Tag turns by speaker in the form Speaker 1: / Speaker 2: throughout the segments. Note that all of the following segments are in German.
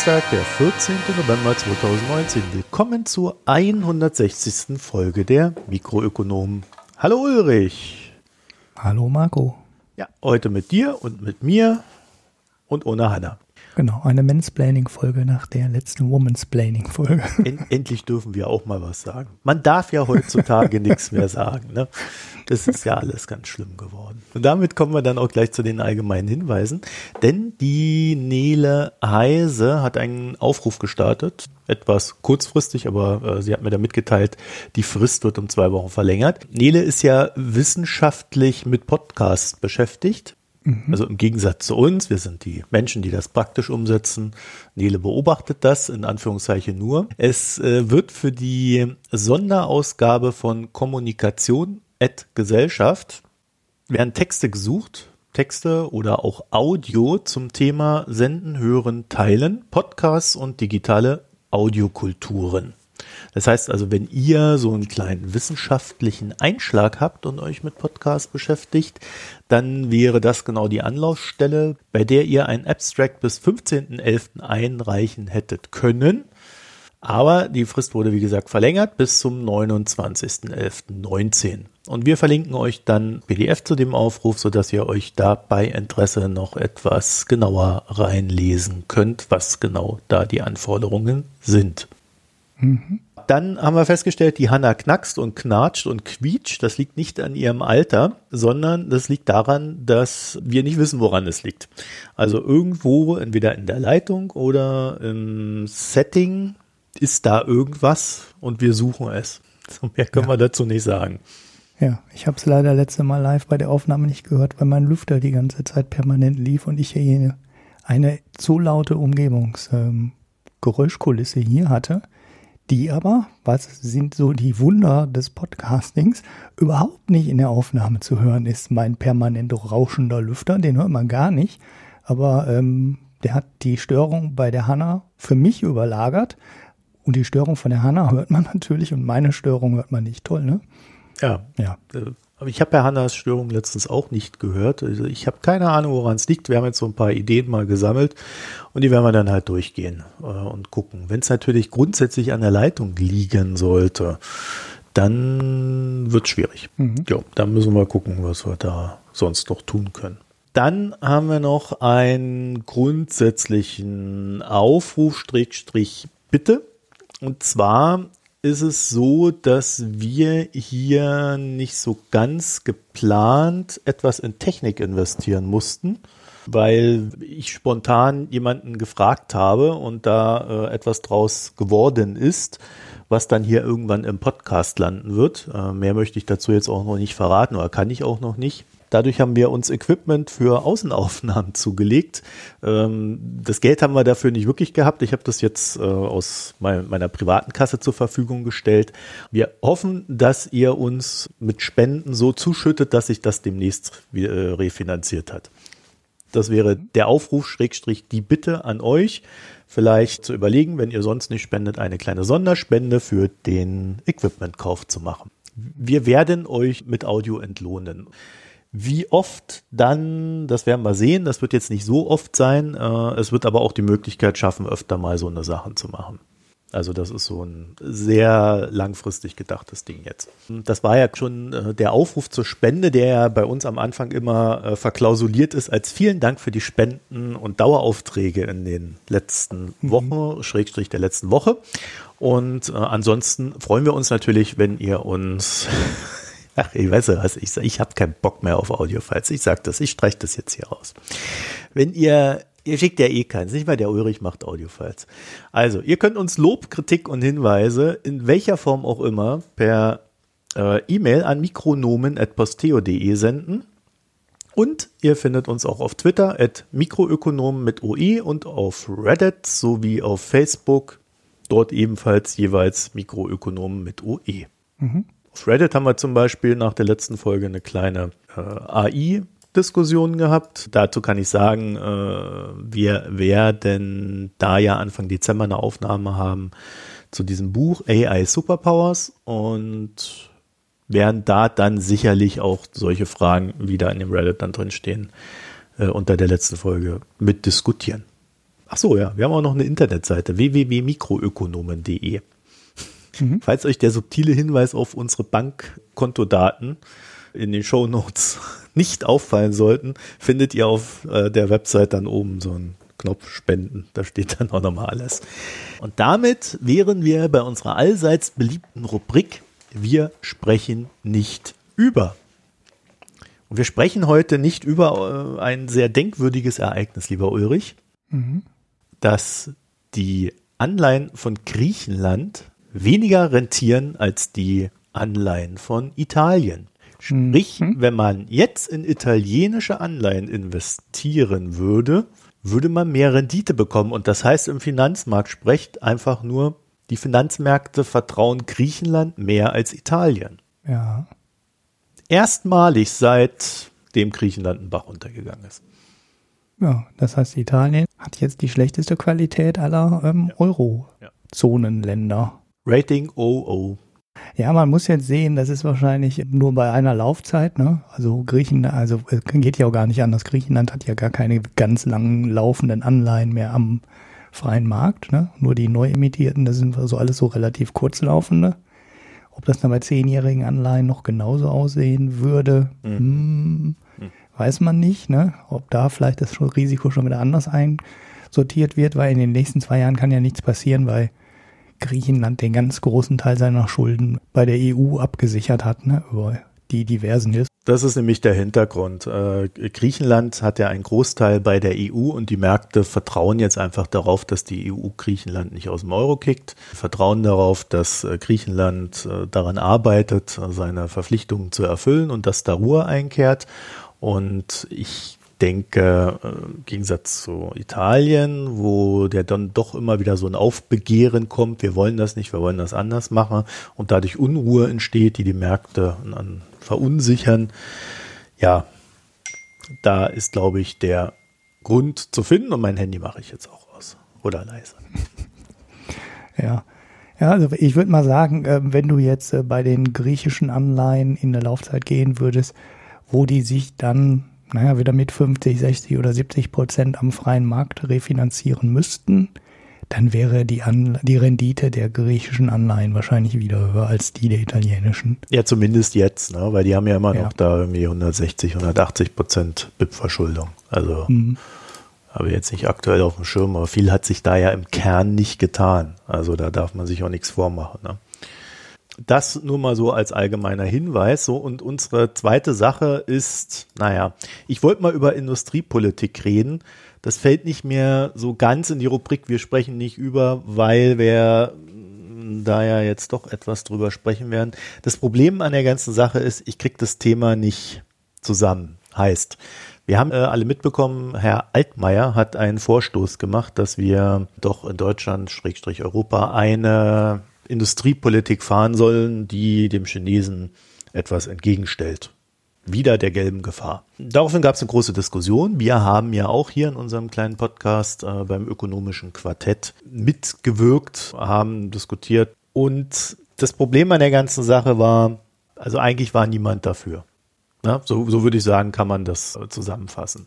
Speaker 1: Donnerstag, der 14. November 2019. Willkommen zur 160. Folge der Mikroökonomen. Hallo Ulrich.
Speaker 2: Hallo Marco.
Speaker 1: Ja, heute mit dir und mit mir und ohne Hanna.
Speaker 2: Genau, eine Mansplaining-Folge nach der letzten Womansplaining-Folge.
Speaker 1: End, endlich dürfen wir auch mal was sagen. Man darf ja heutzutage nichts mehr sagen. Ne? Das ist ja alles ganz schlimm geworden. Und damit kommen wir dann auch gleich zu den allgemeinen Hinweisen. Denn die Nele Heise hat einen Aufruf gestartet. Etwas kurzfristig, aber äh, sie hat mir da mitgeteilt, die Frist wird um zwei Wochen verlängert. Nele ist ja wissenschaftlich mit Podcasts beschäftigt Mhm. Also im Gegensatz zu uns, wir sind die Menschen, die das praktisch umsetzen. Nele beobachtet das in Anführungszeichen nur. Es äh, wird für die Sonderausgabe von Kommunikation et Gesellschaft werden Texte gesucht, Texte oder auch Audio zum Thema Senden, Hören, Teilen, Podcasts und digitale Audiokulturen. Das heißt also, wenn ihr so einen kleinen wissenschaftlichen Einschlag habt und euch mit Podcasts beschäftigt, dann wäre das genau die Anlaufstelle, bei der ihr ein Abstract bis 15.11. einreichen hättet können. Aber die Frist wurde, wie gesagt, verlängert bis zum 29.11.19. Und wir verlinken euch dann PDF zu dem Aufruf, sodass ihr euch da bei Interesse noch etwas genauer reinlesen könnt, was genau da die Anforderungen sind. Mhm. Dann haben wir festgestellt, die Hanna knackst und knatscht und quietscht. Das liegt nicht an ihrem Alter, sondern das liegt daran, dass wir nicht wissen, woran es liegt. Also irgendwo, entweder in der Leitung oder im Setting, ist da irgendwas und wir suchen es. So mehr können ja. wir dazu nicht sagen.
Speaker 2: Ja, ich habe es leider letzte Mal live bei der Aufnahme nicht gehört, weil mein Lüfter die ganze Zeit permanent lief und ich hier eine zu laute Umgebungsgeräuschkulisse ähm, hier hatte die aber, was sind so die Wunder des Podcastings, überhaupt nicht in der Aufnahme zu hören ist. Mein permanent rauschender Lüfter, den hört man gar nicht, aber ähm, der hat die Störung bei der Hanna für mich überlagert und die Störung von der Hanna hört man natürlich und meine Störung hört man nicht. Toll, ne?
Speaker 1: Ja. Ja. Aber ich habe ja Hannas Störung letztens auch nicht gehört. Also ich habe keine Ahnung, woran es liegt. Wir haben jetzt so ein paar Ideen mal gesammelt und die werden wir dann halt durchgehen äh, und gucken. Wenn es natürlich grundsätzlich an der Leitung liegen sollte, dann wird es schwierig. Mhm. Ja, dann müssen wir gucken, was wir da sonst noch tun können. Dann haben wir noch einen grundsätzlichen Aufruf, Strich, Bitte. Und zwar ist es so, dass wir hier nicht so ganz geplant etwas in Technik investieren mussten, weil ich spontan jemanden gefragt habe und da äh, etwas draus geworden ist, was dann hier irgendwann im Podcast landen wird. Äh, mehr möchte ich dazu jetzt auch noch nicht verraten oder kann ich auch noch nicht. Dadurch haben wir uns Equipment für Außenaufnahmen zugelegt. Ähm, das Geld haben wir dafür nicht wirklich gehabt. Ich habe das jetzt äh, aus meiner privaten Kasse zur Verfügung gestellt. Wir hoffen, dass ihr uns mit Spenden so zuschüttet, dass sich das demnächst äh, refinanziert hat. Das wäre der Aufruf, Schrägstrich, die Bitte an euch, vielleicht zu überlegen, wenn ihr sonst nicht spendet, eine kleine Sonderspende für den Equipmentkauf zu machen. Wir werden euch mit Audio entlohnen. Wie oft dann, das werden wir sehen, das wird jetzt nicht so oft sein. Äh, es wird aber auch die Möglichkeit schaffen, öfter mal so eine Sachen zu machen. Also das ist so ein sehr langfristig gedachtes Ding jetzt. Das war ja schon äh, der Aufruf zur Spende, der ja bei uns am Anfang immer äh, verklausuliert ist als vielen Dank für die Spenden und Daueraufträge in den letzten mhm. Wochen, mhm. Schrägstrich der letzten Woche. Und ansonsten freuen wir uns natürlich, wenn ihr uns Ach, ich weiß ja was, ich, ich habe keinen Bock mehr auf Audiofiles. Ich sag das, ich streiche das jetzt hier raus. Wenn ihr, ihr schickt ja eh keins, nicht mal der Ulrich macht Audiofiles. Also, ihr könnt uns Lob, Kritik und Hinweise in welcher Form auch immer per äh, E-Mail an mikronomen.posteo.de senden. Und ihr findet uns auch auf Twitter at Mikroökonomen mit OE und auf Reddit sowie auf Facebook. Dort ebenfalls jeweils Mikroökonomen mit OE. Mhm. Reddit haben wir zum Beispiel nach der letzten Folge eine kleine äh, AI-Diskussion gehabt. Dazu kann ich sagen, äh, wir werden da ja Anfang Dezember eine Aufnahme haben zu diesem Buch AI Superpowers und werden da dann sicherlich auch solche Fragen wieder in dem Reddit dann drin stehen, äh, unter der letzten Folge mit diskutieren. Ach ja, wir haben auch noch eine Internetseite www.mikroökonomen.de. Mhm. Falls euch der subtile Hinweis auf unsere Bankkontodaten in den Show Notes nicht auffallen sollten, findet ihr auf äh, der Website dann oben so einen Knopf Spenden. Da steht dann auch nochmal alles. Und damit wären wir bei unserer allseits beliebten Rubrik Wir sprechen nicht über. Und wir sprechen heute nicht über äh, ein sehr denkwürdiges Ereignis, lieber Ulrich, mhm. dass die Anleihen von Griechenland weniger rentieren als die Anleihen von Italien. Sprich, mhm. wenn man jetzt in italienische Anleihen investieren würde, würde man mehr Rendite bekommen. Und das heißt, im Finanzmarkt spricht einfach nur, die Finanzmärkte vertrauen Griechenland mehr als Italien.
Speaker 2: Ja
Speaker 1: erstmalig seit dem Griechenland ein Bach runtergegangen ist.
Speaker 2: Ja, das heißt, Italien hat jetzt die schlechteste Qualität aller ähm, Euro-Zonenländer.
Speaker 1: Rating OO.
Speaker 2: Ja, man muss jetzt sehen, das ist wahrscheinlich nur bei einer Laufzeit, ne? Also Griechenland, also geht ja auch gar nicht anders. Griechenland hat ja gar keine ganz langen laufenden Anleihen mehr am freien Markt, ne? Nur die neu emittierten, das sind so alles so relativ kurzlaufende. Ob das dann bei zehnjährigen Anleihen noch genauso aussehen würde, mhm. hm, mhm. weiß man nicht. Ne? Ob da vielleicht das Risiko schon wieder anders einsortiert wird, weil in den nächsten zwei Jahren kann ja nichts passieren, weil Griechenland den ganz großen Teil seiner Schulden bei der EU abgesichert hat, ne? über die diversen Hilfs
Speaker 1: das ist nämlich der Hintergrund. Äh, Griechenland hat ja einen Großteil bei der EU und die Märkte vertrauen jetzt einfach darauf, dass die EU Griechenland nicht aus dem Euro kickt, vertrauen darauf, dass äh, Griechenland äh, daran arbeitet, seine Verpflichtungen zu erfüllen und dass da Ruhe einkehrt. Und ich denke, im Gegensatz zu Italien, wo der dann doch immer wieder so ein Aufbegehren kommt, wir wollen das nicht, wir wollen das anders machen und dadurch Unruhe entsteht, die die Märkte verunsichern. Ja, da ist, glaube ich, der Grund zu finden und mein Handy mache ich jetzt auch aus oder leise.
Speaker 2: Ja. Ja, also ich würde mal sagen, ähm, wenn du jetzt äh, bei den griechischen Anleihen in der Laufzeit gehen würdest, wo die sich dann, naja, wieder mit 50, 60 oder 70 Prozent am freien Markt refinanzieren müssten, dann wäre die, An die Rendite der griechischen Anleihen wahrscheinlich wieder höher als die der italienischen.
Speaker 1: Ja, zumindest jetzt, ne? weil die haben ja immer ja. noch da irgendwie 160, 180 Prozent BIP-Verschuldung. Also mhm. habe ich jetzt nicht aktuell auf dem Schirm, aber viel hat sich da ja im Kern nicht getan. Also da darf man sich auch nichts vormachen. Ne? Das nur mal so als allgemeiner Hinweis. So, und unsere zweite Sache ist, naja, ich wollte mal über Industriepolitik reden. Das fällt nicht mehr so ganz in die Rubrik, wir sprechen nicht über, weil wir da ja jetzt doch etwas drüber sprechen werden. Das Problem an der ganzen Sache ist, ich kriege das Thema nicht zusammen. Heißt, wir haben äh, alle mitbekommen, Herr Altmaier hat einen Vorstoß gemacht, dass wir doch in Deutschland, Schrägstrich Europa, eine Industriepolitik fahren sollen, die dem Chinesen etwas entgegenstellt wieder der gelben Gefahr. Daraufhin gab es eine große Diskussion. Wir haben ja auch hier in unserem kleinen Podcast äh, beim ökonomischen Quartett mitgewirkt, haben diskutiert. Und das Problem an der ganzen Sache war, also eigentlich war niemand dafür. Ja, so, so würde ich sagen, kann man das äh, zusammenfassen.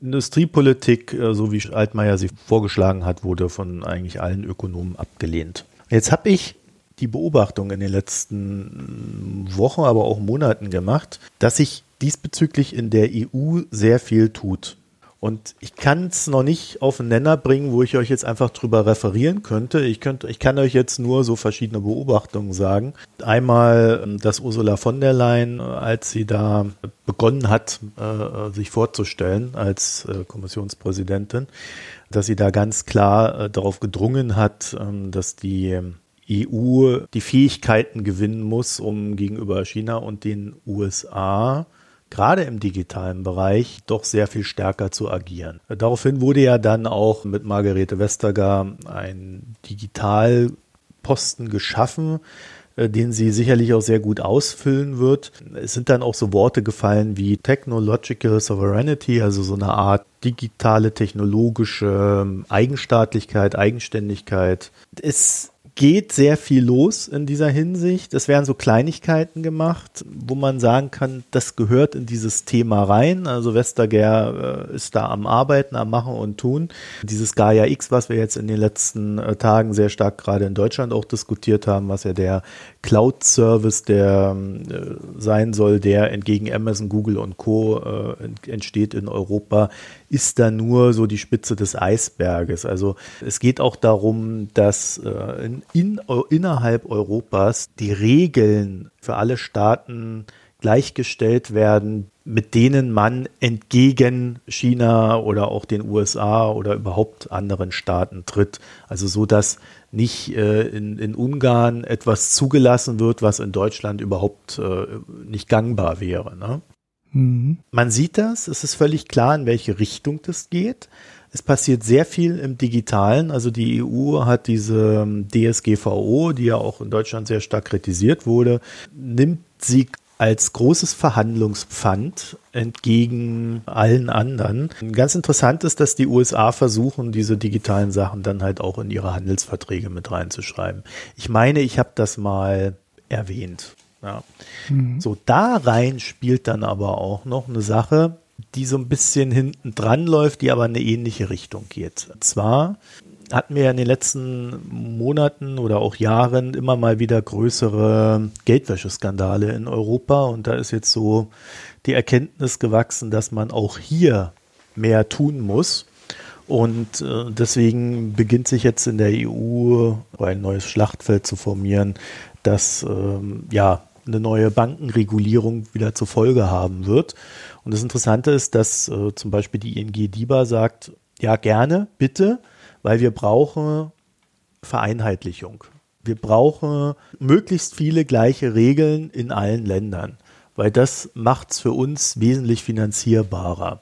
Speaker 1: Industriepolitik, äh, so wie Altmaier sie vorgeschlagen hat, wurde von eigentlich allen Ökonomen abgelehnt. Jetzt habe ich die Beobachtung in den letzten Wochen, aber auch Monaten gemacht, dass sich diesbezüglich in der EU sehr viel tut. Und ich kann es noch nicht auf den Nenner bringen, wo ich euch jetzt einfach drüber referieren könnte. Ich, könnte. ich kann euch jetzt nur so verschiedene Beobachtungen sagen. Einmal, ähm, dass Ursula von der Leyen, als sie da begonnen hat, äh, sich vorzustellen als äh, Kommissionspräsidentin, dass sie da ganz klar äh, darauf gedrungen hat, ähm, dass die EU die Fähigkeiten gewinnen muss, um gegenüber China und den USA gerade im digitalen Bereich doch sehr viel stärker zu agieren. Daraufhin wurde ja dann auch mit Margarete Vestager ein Digitalposten geschaffen, den sie sicherlich auch sehr gut ausfüllen wird. Es sind dann auch so Worte gefallen wie Technological Sovereignty, also so eine Art digitale technologische Eigenstaatlichkeit, Eigenständigkeit. Es geht sehr viel los in dieser Hinsicht. Es werden so Kleinigkeiten gemacht, wo man sagen kann, das gehört in dieses Thema rein. Also Westerger äh, ist da am Arbeiten, am Machen und Tun. Dieses Gaia X, was wir jetzt in den letzten äh, Tagen sehr stark gerade in Deutschland auch diskutiert haben, was ja der Cloud-Service, der äh, sein soll, der entgegen Amazon, Google und Co. Äh, entsteht in Europa, ist da nur so die Spitze des Eisberges. Also es geht auch darum, dass äh, in, in, innerhalb Europas die Regeln für alle Staaten gleichgestellt werden, mit denen man entgegen China oder auch den USA oder überhaupt anderen Staaten tritt. Also so, dass nicht äh, in, in Ungarn etwas zugelassen wird, was in Deutschland überhaupt äh, nicht gangbar wäre. Ne? Mhm. Man sieht das, es ist völlig klar, in welche Richtung das geht. Es passiert sehr viel im Digitalen. Also die EU hat diese ähm, DSGVO, die ja auch in Deutschland sehr stark kritisiert wurde, nimmt sie als großes Verhandlungspfand entgegen allen anderen. Ganz interessant ist, dass die USA versuchen, diese digitalen Sachen dann halt auch in ihre Handelsverträge mit reinzuschreiben. Ich meine, ich habe das mal erwähnt. Ja. Mhm. So, da rein spielt dann aber auch noch eine Sache, die so ein bisschen hinten dran läuft, die aber in eine ähnliche Richtung geht. Und zwar hatten wir in den letzten Monaten oder auch Jahren immer mal wieder größere Geldwäscheskandale in Europa und da ist jetzt so die Erkenntnis gewachsen, dass man auch hier mehr tun muss. Und äh, deswegen beginnt sich jetzt in der EU ein neues Schlachtfeld zu formieren, das ähm, ja eine neue Bankenregulierung wieder zur Folge haben wird. Und das Interessante ist, dass äh, zum Beispiel die ING DIBA sagt, ja gerne, bitte, weil wir brauchen Vereinheitlichung. Wir brauchen möglichst viele gleiche Regeln in allen Ländern, weil das macht es für uns wesentlich finanzierbarer,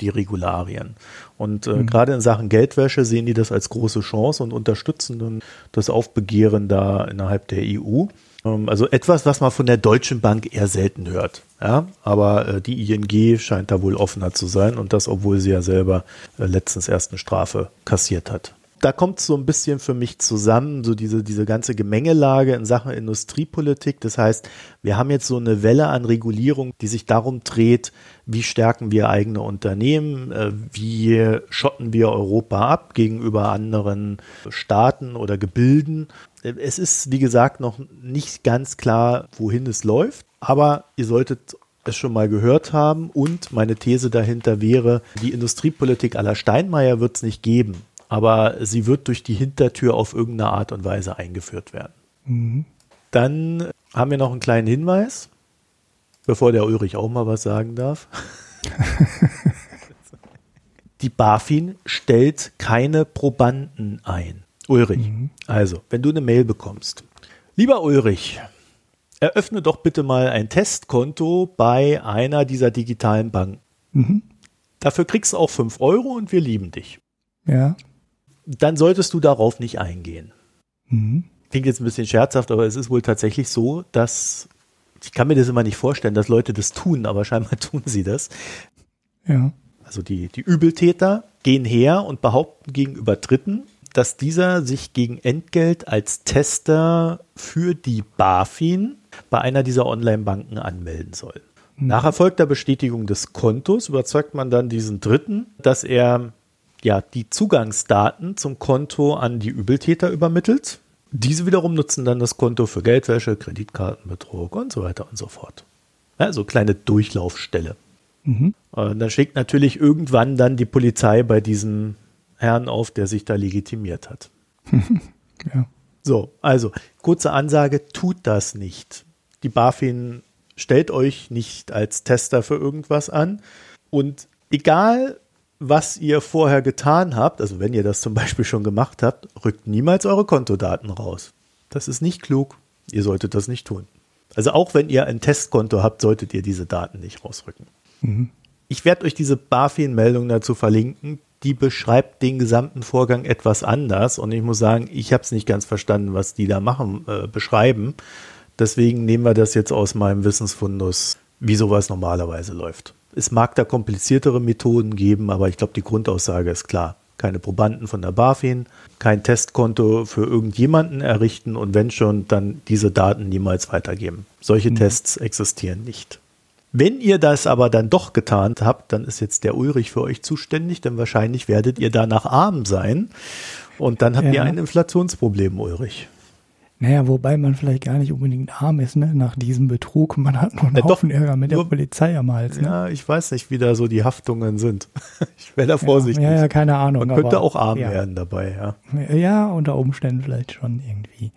Speaker 1: die Regularien. Und äh, mhm. gerade in Sachen Geldwäsche sehen die das als große Chance und unterstützen dann das Aufbegehren da innerhalb der EU. Ähm, also etwas, was man von der Deutschen Bank eher selten hört. Ja, aber äh, die ING scheint da wohl offener zu sein und das, obwohl sie ja selber äh, letztens erst eine Strafe kassiert hat. Da kommt so ein bisschen für mich zusammen, so diese, diese ganze Gemengelage in Sachen Industriepolitik. Das heißt, wir haben jetzt so eine Welle an Regulierung, die sich darum dreht, wie stärken wir eigene Unternehmen, äh, wie schotten wir Europa ab gegenüber anderen Staaten oder Gebilden es ist, wie gesagt, noch nicht ganz klar, wohin es läuft, aber ihr solltet es schon mal gehört haben und meine These dahinter wäre, die Industriepolitik aller Steinmeier wird es nicht geben, aber sie wird durch die Hintertür auf irgendeine Art und Weise eingeführt werden. Mhm. Dann haben wir noch einen kleinen Hinweis, bevor der Ulrich auch mal was sagen darf. die BaFin stellt keine Probanden ein. Ulrich, mhm. also, wenn du eine Mail bekommst. Lieber Ulrich, eröffne doch bitte mal ein Testkonto bei einer dieser digitalen Banken. Mhm. Dafür kriegst du auch 5 Euro und wir lieben dich.
Speaker 2: Ja.
Speaker 1: Dann solltest du darauf nicht eingehen. Mhm. Klingt jetzt ein bisschen scherzhaft, aber es ist wohl tatsächlich so, dass ich kann mir das immer nicht vorstellen, dass Leute das tun, aber scheinbar tun sie das.
Speaker 2: Ja.
Speaker 1: Also die, die Übeltäter gehen her und behaupten gegenüber Dritten, dass dieser sich gegen Entgelt als Tester für die BaFin bei einer dieser Online-Banken anmelden soll. Mhm. Nach erfolgter Bestätigung des Kontos überzeugt man dann diesen Dritten, dass er ja die Zugangsdaten zum Konto an die Übeltäter übermittelt. Diese wiederum nutzen dann das Konto für Geldwäsche, Kreditkartenbetrug und so weiter und so fort. Also kleine Durchlaufstelle. Mhm. dann schlägt natürlich irgendwann dann die Polizei bei diesem Herrn auf, der sich da legitimiert hat. ja. So, also kurze Ansage, tut das nicht. Die BaFin stellt euch nicht als Tester für irgendwas an und egal, was ihr vorher getan habt, also wenn ihr das zum Beispiel schon gemacht habt, rückt niemals eure Kontodaten raus. Das ist nicht klug. Ihr solltet das nicht tun. Also auch wenn ihr ein Testkonto habt, solltet ihr diese Daten nicht rausrücken. Mhm. Ich werde euch diese BaFin-Meldung dazu verlinken die beschreibt den gesamten Vorgang etwas anders. Und ich muss sagen, ich habe es nicht ganz verstanden, was die da machen, äh, beschreiben. Deswegen nehmen wir das jetzt aus meinem Wissensfundus, wie sowas normalerweise läuft. Es mag da kompliziertere Methoden geben, aber ich glaube, die Grundaussage ist klar. keine Probanden von der BaFin, kein Testkonto für irgendjemanden errichten und wenn schon, dann diese Daten niemals weitergeben. Solche mhm. Tests existieren nicht. Wenn ihr das aber dann doch getan habt, dann ist jetzt der Ulrich für euch zuständig, denn wahrscheinlich werdet ihr danach arm sein und dann habt ja. ihr ein Inflationsproblem, Ulrich.
Speaker 2: Naja, wobei man vielleicht gar nicht unbedingt arm ist, ne, nach diesem Betrug. Man hat nur einen ja, Haufen Ärger mit nur, der Polizei am Hals.
Speaker 1: Ne? Ja, ich weiß nicht, wie da so die Haftungen sind. ich wäre da vorsichtig.
Speaker 2: Ja, ja, keine Ahnung.
Speaker 1: Man könnte aber, auch arm ja. werden dabei, ja.
Speaker 2: Ja, unter Umständen vielleicht schon irgendwie.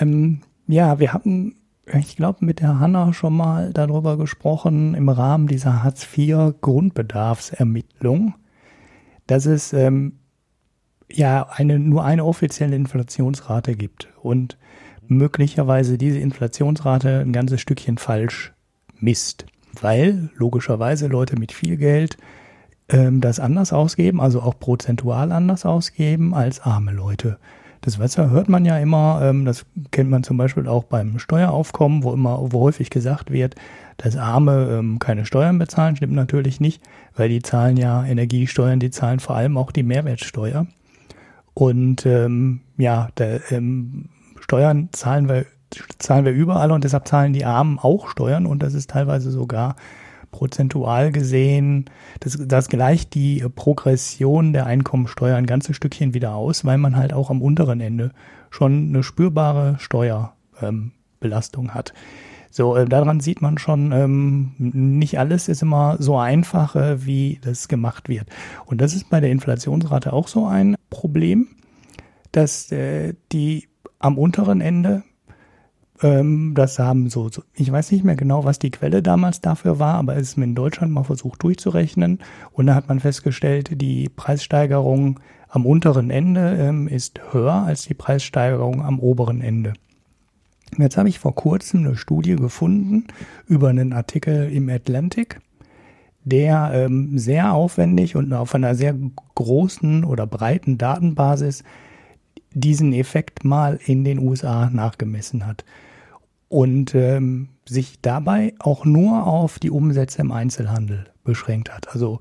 Speaker 2: Ähm, ja, wir hatten, ich glaube, mit der Hanna schon mal darüber gesprochen, im Rahmen dieser Hartz-IV-Grundbedarfsermittlung, dass es ähm, ja eine, nur eine offizielle Inflationsrate gibt und möglicherweise diese Inflationsrate ein ganzes Stückchen falsch misst, weil logischerweise Leute mit viel Geld ähm, das anders ausgeben, also auch prozentual anders ausgeben als arme Leute. Das Wasser hört man ja immer, ähm, das kennt man zum Beispiel auch beim Steueraufkommen, wo immer, wo häufig gesagt wird, dass Arme ähm, keine Steuern bezahlen, stimmt natürlich nicht, weil die zahlen ja Energiesteuern, die zahlen vor allem auch die Mehrwertsteuer. Und ähm, ja, der, ähm, Steuern zahlen wir, zahlen wir überall und deshalb zahlen die Armen auch Steuern und das ist teilweise sogar prozentual gesehen, das, das gleicht die Progression der Einkommensteuer ein ganzes Stückchen wieder aus, weil man halt auch am unteren Ende schon eine spürbare Steuerbelastung ähm, hat. So, äh, daran sieht man schon, ähm, nicht alles ist immer so einfach, äh, wie das gemacht wird. Und das ist bei der Inflationsrate auch so ein Problem, dass äh, die am unteren Ende, ähm, das haben so, so, ich weiß nicht mehr genau, was die Quelle damals dafür war, aber es ist mir in Deutschland mal versucht durchzurechnen und da hat man festgestellt, die Preissteigerung am unteren Ende ähm, ist höher als die Preissteigerung am oberen Ende. Jetzt habe ich vor kurzem eine Studie gefunden über einen Artikel im Atlantic, der ähm, sehr aufwendig und auf einer sehr großen oder breiten Datenbasis diesen Effekt mal in den USA nachgemessen hat und ähm, sich dabei auch nur auf die Umsätze im Einzelhandel beschränkt hat. Also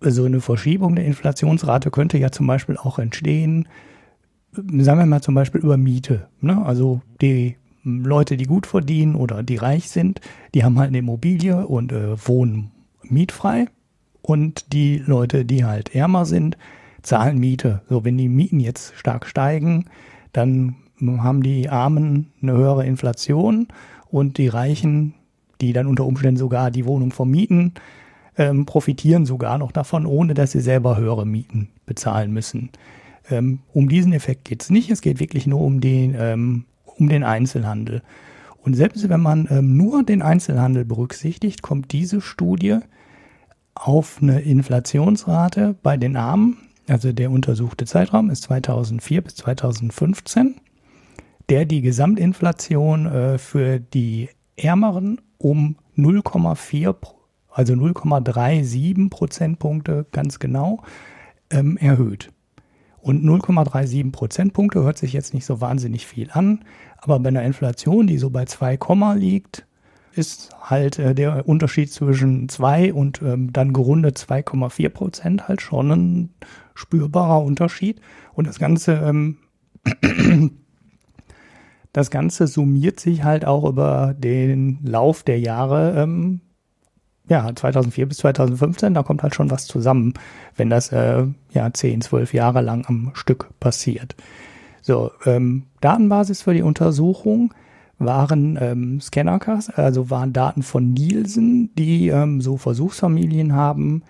Speaker 2: so eine Verschiebung der Inflationsrate könnte ja zum Beispiel auch entstehen, sagen wir mal zum Beispiel über Miete. Ne? Also die Leute, die gut verdienen oder die reich sind, die haben halt eine Immobilie und äh, wohnen mietfrei. Und die Leute, die halt ärmer sind, zahlen Miete. So, wenn die Mieten jetzt stark steigen, dann haben die Armen eine höhere Inflation und die Reichen, die dann unter Umständen sogar die Wohnung vermieten, ähm, profitieren sogar noch davon, ohne dass sie selber höhere Mieten bezahlen müssen. Ähm, um diesen Effekt geht es nicht. Es geht wirklich nur um den, ähm, um den Einzelhandel. Und selbst wenn man ähm, nur den Einzelhandel berücksichtigt, kommt diese Studie auf eine Inflationsrate bei den Armen, also der untersuchte Zeitraum ist 2004 bis 2015, der die Gesamtinflation äh, für die Ärmeren um 0,4, also 0,37 Prozentpunkte ganz genau ähm, erhöht. Und 0,37 Prozentpunkte hört sich jetzt nicht so wahnsinnig viel an, aber bei einer Inflation, die so bei 2, liegt, ist halt äh, der Unterschied zwischen 2 und ähm, dann gerundet 2,4 Prozent halt schon ein spürbarer Unterschied. Und das Ganze, ähm, das Ganze summiert sich halt auch über den Lauf der Jahre ähm, ja, 2004 bis 2015, da kommt halt schon was zusammen, wenn das äh, ja 10, 12 Jahre lang am Stück passiert. So, ähm, Datenbasis für die Untersuchung waren ähm, Scannerkassen, also waren Daten von Nielsen, die ähm, so Versuchsfamilien haben,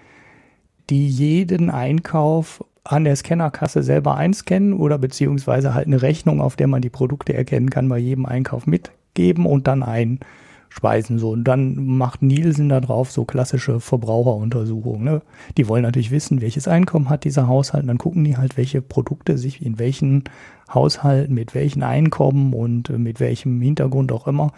Speaker 2: die jeden Einkauf an der Scannerkasse selber einscannen oder beziehungsweise halt eine Rechnung, auf der man die Produkte erkennen kann, bei jedem Einkauf mitgeben und dann ein Speisen so. Und dann macht Nielsen da drauf so klassische Verbraucheruntersuchungen. Ne? Die wollen natürlich wissen, welches Einkommen hat dieser Haushalt. Und dann gucken die halt, welche Produkte sich in welchen Haushalten, mit welchen Einkommen und äh, mit welchem Hintergrund auch immer,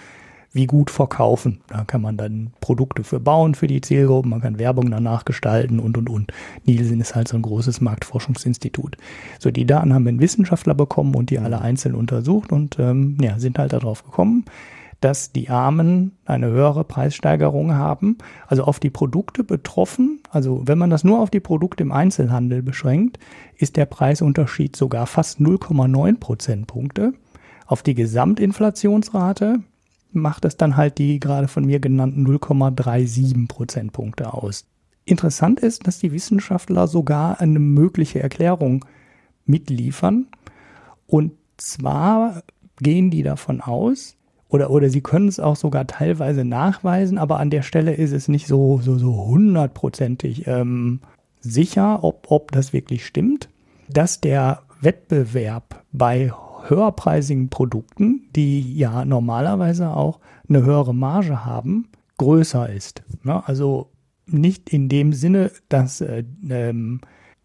Speaker 2: wie gut verkaufen. Da kann man dann Produkte für bauen für die Zielgruppen, man kann Werbung danach gestalten und und und. Nielsen ist halt so ein großes Marktforschungsinstitut. So, die Daten haben wir einen Wissenschaftler bekommen und die alle einzeln untersucht und ähm, ja, sind halt darauf gekommen, dass die Armen eine höhere Preissteigerung haben. Also auf die Produkte betroffen, also wenn man das nur auf die Produkte im Einzelhandel beschränkt, ist der Preisunterschied sogar fast 0,9 Prozentpunkte. Auf die Gesamtinflationsrate macht es dann halt die gerade von mir genannten 0,37 Prozentpunkte aus. Interessant ist, dass die Wissenschaftler sogar eine mögliche Erklärung mitliefern. Und zwar gehen die davon aus, oder, oder sie können es auch sogar teilweise nachweisen, aber an der Stelle ist es nicht so, so, so hundertprozentig ähm, sicher, ob, ob das wirklich stimmt, dass der Wettbewerb bei höherpreisigen Produkten, die ja normalerweise auch eine höhere Marge haben, größer ist. Ja, also nicht in dem Sinne, dass äh, ähm,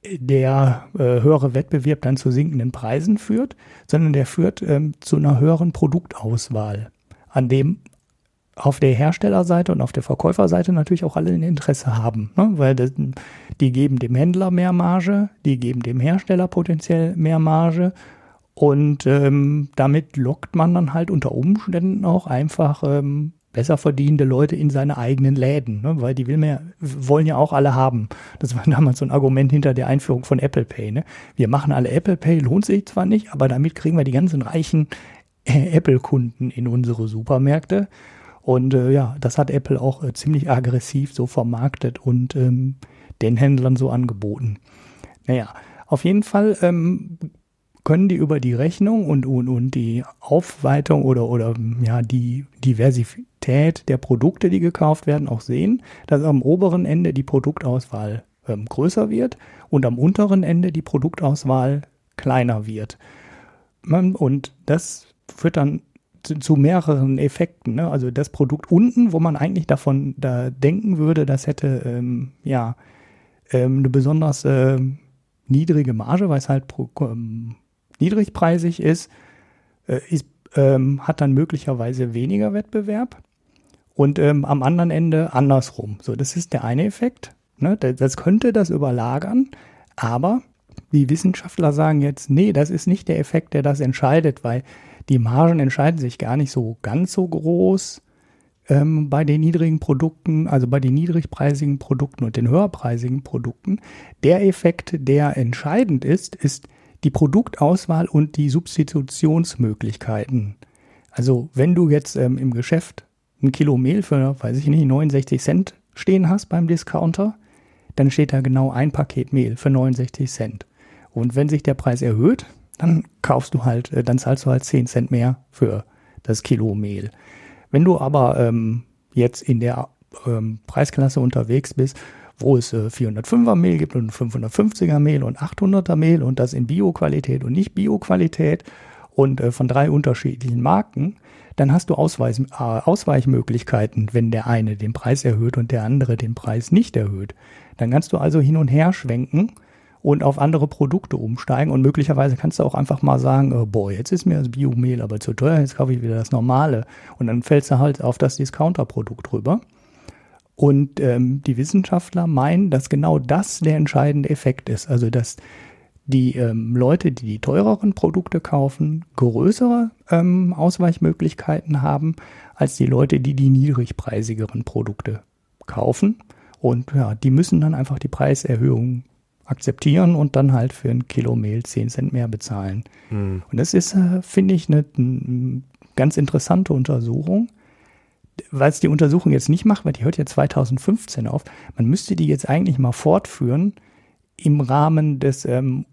Speaker 2: der äh, höhere Wettbewerb dann zu sinkenden Preisen führt, sondern der führt ähm, zu einer höheren Produktauswahl, an dem auf der Herstellerseite und auf der Verkäuferseite natürlich auch alle ein Interesse haben, ne? weil das, die geben dem Händler mehr Marge, die geben dem Hersteller potenziell mehr Marge und ähm, damit lockt man dann halt unter Umständen auch einfach ähm, besser verdienende Leute in seine eigenen Läden, ne? weil die will mehr, wollen ja auch alle haben. Das war damals so ein Argument hinter der Einführung von Apple Pay. Ne? Wir machen alle Apple Pay, lohnt sich zwar nicht, aber damit kriegen wir die ganzen reichen äh, Apple-Kunden in unsere Supermärkte. Und äh, ja, das hat Apple auch äh, ziemlich aggressiv so vermarktet und ähm, den Händlern so angeboten. Naja, auf jeden Fall ähm, können die über die Rechnung und, und, und die Aufweitung oder, oder ja, die Diversität der Produkte, die gekauft werden, auch sehen, dass am oberen Ende die Produktauswahl ähm, größer wird und am unteren Ende die Produktauswahl kleiner wird. Und das führt dann zu, zu mehreren Effekten. Ne? Also das Produkt unten, wo man eigentlich davon da denken würde, das hätte ähm, ja ähm, eine besonders äh, niedrige Marge, weil es halt pro, ähm, niedrigpreisig ist, äh, ist ähm, hat dann möglicherweise weniger Wettbewerb und ähm, am anderen Ende andersrum. So, das ist der eine Effekt. Ne? Das könnte das überlagern, aber die Wissenschaftler sagen jetzt, nee, das ist nicht der Effekt, der das entscheidet, weil die Margen entscheiden sich gar nicht so ganz so groß ähm, bei den niedrigen Produkten, also bei den niedrigpreisigen Produkten und den höherpreisigen Produkten. Der Effekt, der entscheidend ist, ist die Produktauswahl und die Substitutionsmöglichkeiten. Also wenn du jetzt ähm, im Geschäft ein Kilo Mehl für, weiß ich nicht, 69 Cent stehen hast beim Discounter, dann steht da genau ein Paket Mehl für 69 Cent. Und wenn sich der Preis erhöht, dann kaufst du halt, äh, dann zahlst du halt 10 Cent mehr für das Kilo Mehl. Wenn du aber ähm, jetzt in der ähm, Preisklasse unterwegs bist, wo es äh, 405er Mehl gibt und 550er Mehl und 800er Mehl und das in Bio-Qualität und nicht Bio-Qualität und äh, von drei unterschiedlichen Marken, dann hast du Ausweis, äh, Ausweichmöglichkeiten, wenn der eine den Preis erhöht und der andere den Preis nicht erhöht. Dann kannst du also hin und her schwenken und auf andere Produkte umsteigen und möglicherweise kannst du auch einfach mal sagen, boah, jetzt ist mir das Biomehl aber zu teuer, jetzt kaufe ich wieder das normale und dann fällst du halt auf das Discounter-Produkt rüber. Und ähm, die Wissenschaftler meinen, dass genau das der entscheidende Effekt ist. Also dass die ähm, Leute, die die teureren Produkte kaufen, größere ähm, Ausweichmöglichkeiten haben als die Leute, die die niedrigpreisigeren Produkte kaufen. Und ja, die müssen dann einfach die Preiserhöhung akzeptieren und dann halt für ein Kilo Mehl 10 Cent mehr bezahlen. Mhm. Und das ist, äh, finde ich, eine, eine ganz interessante Untersuchung weil es die Untersuchung jetzt nicht macht, weil die hört ja 2015 auf, man müsste die jetzt eigentlich mal fortführen im Rahmen des ähm,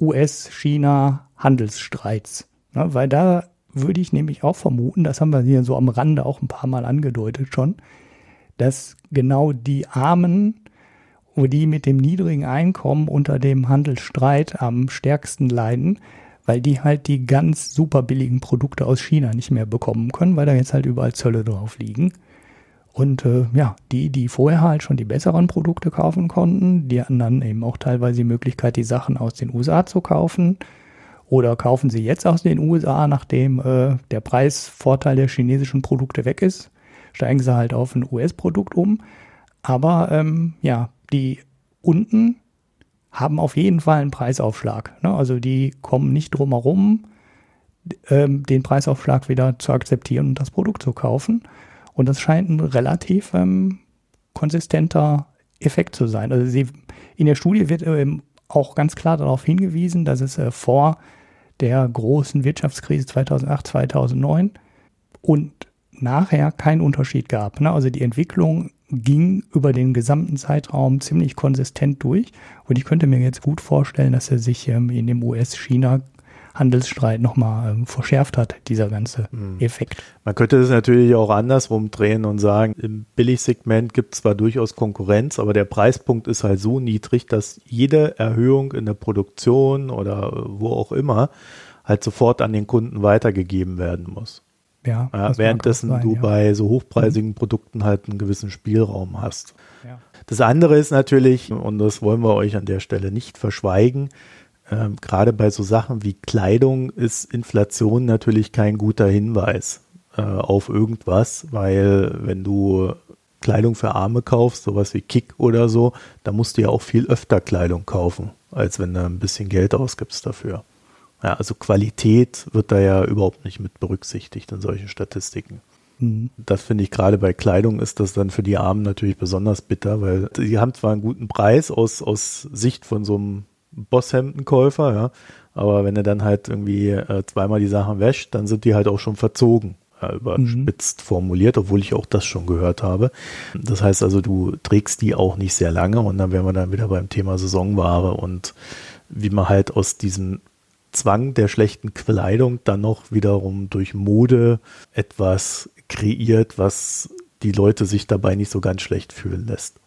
Speaker 2: US-China-Handelsstreits. Ne? Weil da würde ich nämlich auch vermuten, das haben wir hier so am Rande auch ein paar Mal angedeutet schon, dass genau die Armen, die mit dem niedrigen Einkommen unter dem Handelsstreit am stärksten leiden, weil die halt die ganz super billigen Produkte aus China nicht mehr bekommen können, weil da jetzt halt überall Zölle drauf liegen. Und äh, ja, die, die vorher halt schon die besseren Produkte kaufen konnten, die hatten dann eben auch teilweise die Möglichkeit, die Sachen aus den USA zu kaufen. Oder kaufen sie jetzt aus den USA, nachdem äh, der Preisvorteil der chinesischen Produkte weg ist, steigen sie halt auf ein US-Produkt um. Aber ähm, ja, die unten haben auf jeden Fall einen Preisaufschlag. Ne? Also die kommen nicht drum herum, ähm, den Preisaufschlag wieder zu akzeptieren und das Produkt zu kaufen. Und das scheint ein relativ ähm, konsistenter Effekt zu sein. Also sie, in der Studie wird ähm, auch ganz klar darauf hingewiesen, dass es äh, vor der großen Wirtschaftskrise 2008, 2009 und nachher keinen Unterschied gab. Ne? Also die Entwicklung ging über den gesamten Zeitraum ziemlich konsistent durch. Und ich könnte mir jetzt gut vorstellen, dass er sich ähm, in dem US-China Handelsstreit nochmal ähm, verschärft hat, dieser ganze mhm. Effekt.
Speaker 1: Man könnte es natürlich auch andersrum drehen und sagen, im Billigsegment gibt es zwar durchaus Konkurrenz, aber der Preispunkt ist halt so niedrig, dass jede Erhöhung in der Produktion oder wo auch immer halt sofort an den Kunden weitergegeben werden muss. Ja, ja währenddessen sein, du ja. bei so hochpreisigen mhm. Produkten halt einen gewissen Spielraum hast. Ja. Das andere ist natürlich, und das wollen wir euch an der Stelle nicht verschweigen, ähm, gerade bei so Sachen wie Kleidung ist Inflation natürlich kein guter Hinweis äh, auf irgendwas, weil wenn du Kleidung für Arme kaufst, sowas wie Kick oder so, da musst du ja auch viel öfter Kleidung kaufen, als wenn du ein bisschen Geld ausgibst dafür. Ja, also Qualität wird da ja überhaupt nicht mit berücksichtigt in solchen Statistiken. Mhm. Das finde ich gerade bei Kleidung ist das dann für die Armen natürlich besonders bitter, weil sie haben zwar einen guten Preis aus, aus Sicht von so einem Bosshemdenkäufer, ja. Aber wenn er dann halt irgendwie äh, zweimal die Sachen wäscht, dann sind die halt auch schon verzogen, überspitzt mhm. formuliert, obwohl ich auch das schon gehört habe. Das heißt also, du trägst die auch nicht sehr lange und dann wären wir dann wieder beim Thema Saisonware und wie man halt aus diesem Zwang der schlechten Kleidung dann noch wiederum durch Mode etwas kreiert, was die Leute sich dabei nicht so ganz schlecht fühlen lässt.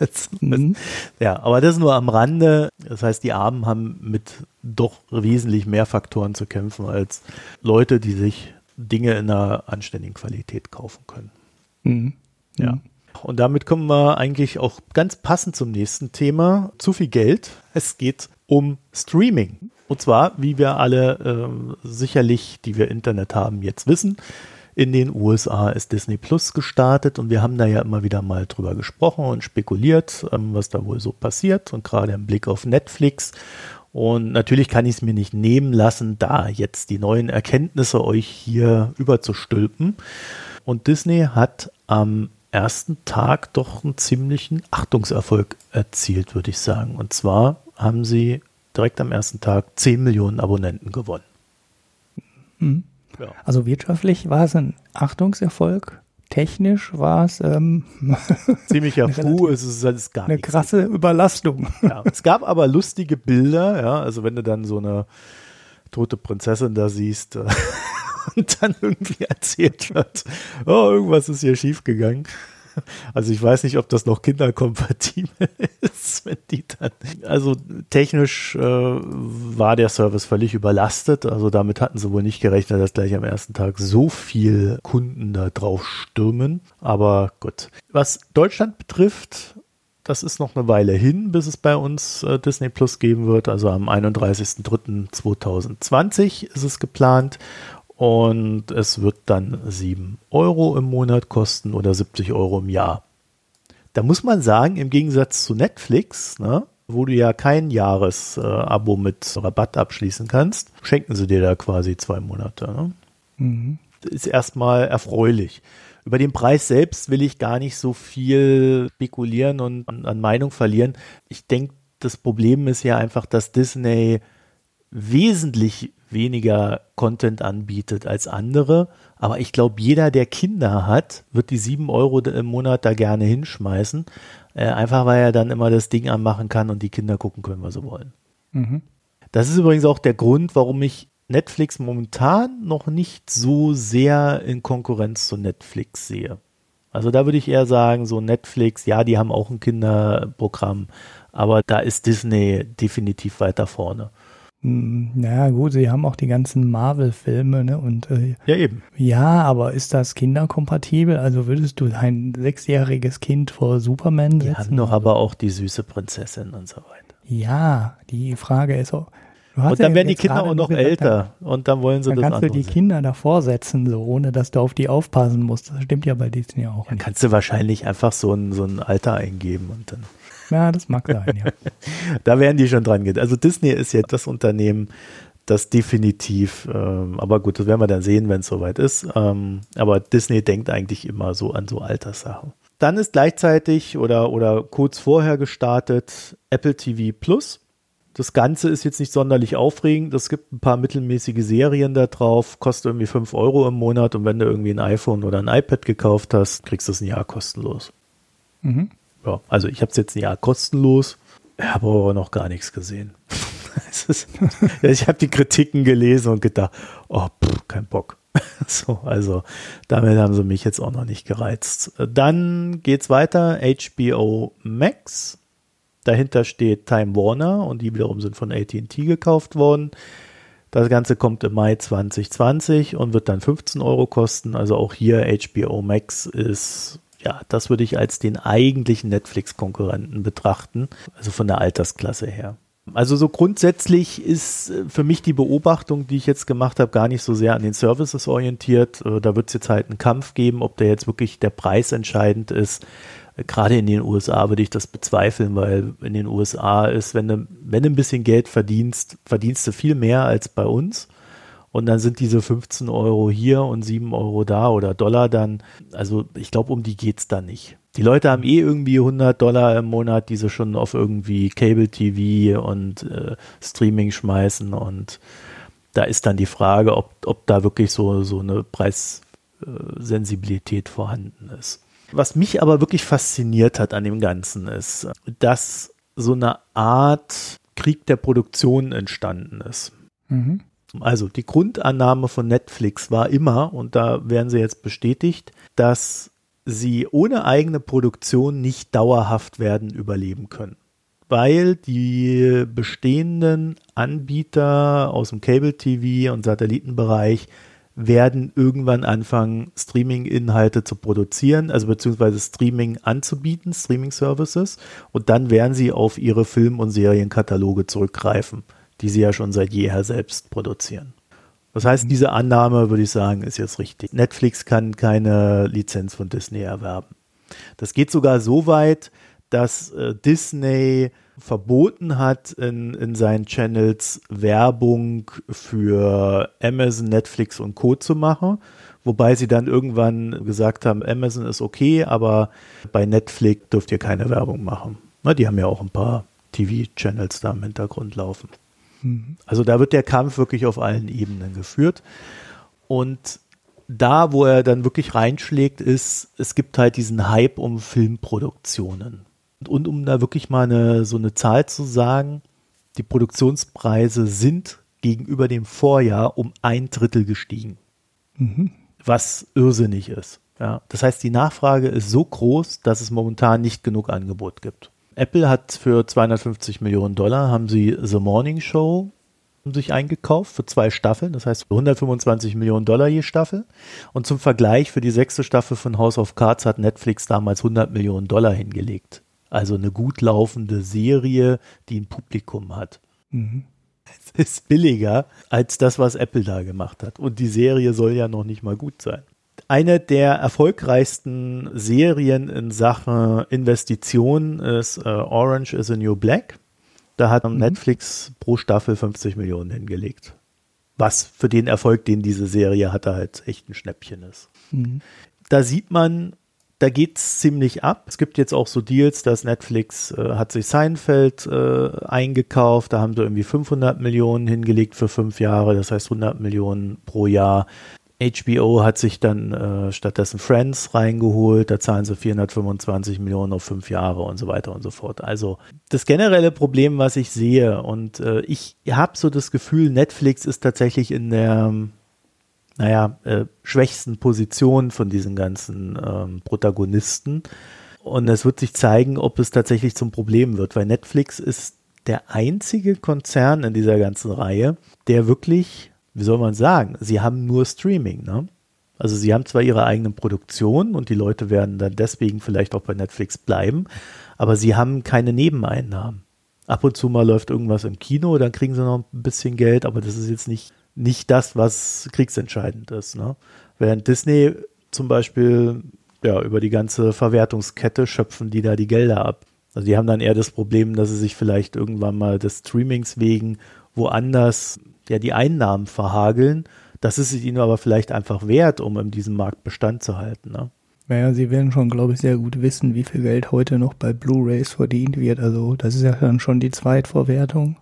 Speaker 1: mhm. Ja, aber das nur am Rande. Das heißt, die Armen haben mit doch wesentlich mehr Faktoren zu kämpfen als Leute, die sich Dinge in einer anständigen Qualität kaufen können. Mhm. Ja. Mhm. Und damit kommen wir eigentlich auch ganz passend zum nächsten Thema. Zu viel Geld. Es geht um Streaming. Und zwar, wie wir alle äh, sicherlich, die wir Internet haben, jetzt wissen, in den USA ist Disney Plus gestartet und wir haben da ja immer wieder mal drüber gesprochen und spekuliert, ähm, was da wohl so passiert und gerade im Blick auf Netflix. Und natürlich kann ich es mir nicht nehmen lassen, da jetzt die neuen Erkenntnisse euch hier überzustülpen. Und Disney hat am ersten Tag doch einen ziemlichen Achtungserfolg erzielt, würde ich sagen. Und zwar haben sie direkt am ersten Tag 10 Millionen Abonnenten gewonnen.
Speaker 2: Mhm. Ja. Also wirtschaftlich war es ein Achtungserfolg. Technisch war es ähm,
Speaker 1: ziemlicher Fu, es ist alles gar
Speaker 2: eine nichts. krasse Überlastung.
Speaker 1: Ja, es gab aber lustige Bilder, ja, also wenn du dann so eine tote Prinzessin da siehst äh, und dann irgendwie erzählt wird, oh, irgendwas ist hier schiefgegangen. Also ich weiß nicht, ob das noch kinderkompatibel ist, wenn die dann. Also technisch äh, war der Service völlig überlastet. Also damit hatten sie wohl nicht gerechnet, dass gleich am ersten Tag so viel Kunden da drauf stürmen. Aber gut. Was Deutschland betrifft, das ist noch eine Weile hin, bis es bei uns äh, Disney Plus geben wird. Also am 31.03.2020 ist es geplant und es wird dann 7 Euro im Monat kosten oder 70 Euro im Jahr. Da muss man sagen, im Gegensatz zu Netflix, ne, wo du ja kein Jahresabo mit Rabatt abschließen kannst, schenken sie dir da quasi zwei Monate. Ne? Mhm. Ist erstmal erfreulich. Über den Preis selbst will ich gar nicht so viel spekulieren und an, an Meinung verlieren. Ich denke, das Problem ist ja einfach, dass Disney wesentlich weniger Content anbietet als andere. Aber ich glaube, jeder, der Kinder hat, wird die sieben Euro im Monat da gerne hinschmeißen. Äh, einfach weil er dann immer das Ding anmachen kann und die Kinder gucken können, was sie wollen. Mhm. Das ist übrigens auch der Grund, warum ich Netflix momentan noch nicht so sehr in Konkurrenz zu Netflix sehe. Also da würde ich eher sagen, so Netflix, ja, die haben auch ein Kinderprogramm, aber da ist Disney definitiv weiter vorne.
Speaker 2: Hm, na gut, sie haben auch die ganzen Marvel-Filme, ne? Und äh,
Speaker 1: ja eben.
Speaker 2: Ja, aber ist das kinderkompatibel? Also würdest du ein sechsjähriges Kind vor Superman setzen?
Speaker 1: Die haben doch aber auch die süße Prinzessin und so weiter.
Speaker 2: Ja, die Frage ist auch.
Speaker 1: Und dann ja werden die Kinder auch noch gesagt, älter und dann wollen sie
Speaker 2: dann das kannst du die sehen. Kinder davor setzen, so ohne dass du auf die aufpassen musst. Das stimmt ja bei Disney auch.
Speaker 1: Dann kannst du wahrscheinlich einfach so ein, so ein Alter eingeben und dann.
Speaker 2: Ja, das mag sein, ja.
Speaker 1: da werden die schon dran gehen. Also Disney ist ja das Unternehmen, das definitiv. Ähm, aber gut, das werden wir dann sehen, wenn es soweit ist. Ähm, aber Disney denkt eigentlich immer so an so Alterssachen. Dann ist gleichzeitig oder, oder kurz vorher gestartet Apple TV Plus. Das Ganze ist jetzt nicht sonderlich aufregend. Es gibt ein paar mittelmäßige Serien da drauf, kostet irgendwie 5 Euro im Monat und wenn du irgendwie ein iPhone oder ein iPad gekauft hast, kriegst du es ein Jahr kostenlos. Mhm. Ja, also ich habe es jetzt Jahr kostenlos, habe aber noch gar nichts gesehen. ist, ja, ich habe die Kritiken gelesen und gedacht, oh, pff, kein Bock. So, also damit haben sie mich jetzt auch noch nicht gereizt. Dann geht's weiter, HBO Max. Dahinter steht Time Warner und die wiederum sind von AT&T gekauft worden. Das Ganze kommt im Mai 2020 und wird dann 15 Euro kosten. Also auch hier HBO Max ist, ja, das würde ich als den eigentlichen Netflix-Konkurrenten betrachten. Also von der Altersklasse her. Also so grundsätzlich ist äh, für mich die Beobachtung, die ich jetzt gemacht habe, gar nicht so sehr an den Services orientiert. Äh, da wird es jetzt halt einen Kampf geben, ob der jetzt wirklich der Preis entscheidend ist. Äh, gerade in den USA würde ich das bezweifeln, weil in den USA ist, wenn du, wenn du ein bisschen Geld verdienst, verdienst du viel mehr als bei uns. Und dann sind diese 15 Euro hier und 7 Euro da oder Dollar dann, also ich glaube, um die geht es da nicht die Leute haben eh irgendwie 100 Dollar im Monat, die sie schon auf irgendwie Cable TV und äh, Streaming schmeißen und da ist dann die Frage, ob, ob da wirklich so, so eine Preissensibilität vorhanden ist. Was mich aber wirklich fasziniert hat an dem Ganzen ist, dass so eine Art Krieg der Produktion entstanden ist. Mhm. Also die Grundannahme von Netflix war immer, und da werden sie jetzt bestätigt, dass sie ohne eigene Produktion nicht dauerhaft werden überleben können. Weil die bestehenden Anbieter aus dem Cable-TV und Satellitenbereich werden irgendwann anfangen, Streaming-Inhalte zu produzieren, also beziehungsweise Streaming anzubieten, Streaming-Services, und dann werden sie auf ihre Film- und Serienkataloge zurückgreifen, die sie ja schon seit jeher selbst produzieren. Das heißt, diese Annahme, würde ich sagen, ist jetzt richtig. Netflix kann keine Lizenz von Disney erwerben. Das geht sogar so weit, dass äh, Disney verboten hat, in, in seinen Channels Werbung für Amazon, Netflix und Co. zu machen. Wobei sie dann irgendwann gesagt haben, Amazon ist okay, aber bei Netflix dürft ihr keine Werbung machen. Na, die haben ja auch ein paar TV-Channels da im Hintergrund laufen. Also da wird der Kampf wirklich auf allen Ebenen geführt. Und da, wo er dann wirklich reinschlägt, ist, es gibt halt diesen Hype um Filmproduktionen. Und um da wirklich mal eine, so eine Zahl zu sagen, die Produktionspreise sind gegenüber dem Vorjahr um ein Drittel gestiegen. Mhm. Was irrsinnig ist. Ja, das heißt, die Nachfrage ist so groß, dass es momentan nicht genug Angebot gibt. Apple hat für 250 Millionen Dollar haben sie The Morning Show sich eingekauft für zwei Staffeln, das heißt 125 Millionen Dollar je Staffel. Und zum Vergleich für die sechste Staffel von House of Cards hat Netflix damals 100 Millionen Dollar hingelegt. Also eine gut laufende Serie, die ein Publikum hat. Mhm. Es ist billiger als das, was Apple da gemacht hat. Und die Serie soll ja noch nicht mal gut sein eine der erfolgreichsten Serien in Sachen Investition ist äh, Orange is a New Black. Da hat mhm. Netflix pro Staffel 50 Millionen hingelegt. Was für den Erfolg, den diese Serie hatte, halt echt ein Schnäppchen ist. Mhm. Da sieht man, da geht's ziemlich ab. Es gibt jetzt auch so Deals, dass Netflix äh, hat sich Seinfeld äh, eingekauft, da haben sie irgendwie 500 Millionen hingelegt für fünf Jahre, das heißt 100 Millionen pro Jahr. HBO hat sich dann äh, stattdessen Friends reingeholt, da zahlen sie 425 Millionen auf fünf Jahre und so weiter und so fort. Also das generelle Problem, was ich sehe, und äh, ich habe so das Gefühl, Netflix ist tatsächlich in der, naja, äh, schwächsten Position von diesen ganzen ähm, Protagonisten. Und es wird sich zeigen, ob es tatsächlich zum Problem wird, weil Netflix ist der einzige Konzern in dieser ganzen Reihe, der wirklich wie soll man sagen, sie haben nur Streaming, ne? Also sie haben zwar ihre eigenen Produktionen und die Leute werden dann deswegen vielleicht auch bei Netflix bleiben, aber sie haben keine Nebeneinnahmen. Ab und zu mal läuft irgendwas im Kino, dann kriegen sie noch ein bisschen Geld, aber das ist jetzt nicht, nicht das, was kriegsentscheidend ist. Ne? Während Disney zum Beispiel ja, über die ganze Verwertungskette schöpfen die da die Gelder ab. Also die haben dann eher das Problem, dass sie sich vielleicht irgendwann mal des Streamings wegen woanders ja die Einnahmen verhageln. Das ist es ihnen aber vielleicht einfach wert, um in diesem Markt Bestand zu halten. Ne?
Speaker 2: Naja, sie werden schon, glaube ich, sehr gut wissen, wie viel Geld heute noch bei Blu-rays verdient wird. Also das ist ja dann schon die Zweitverwertung.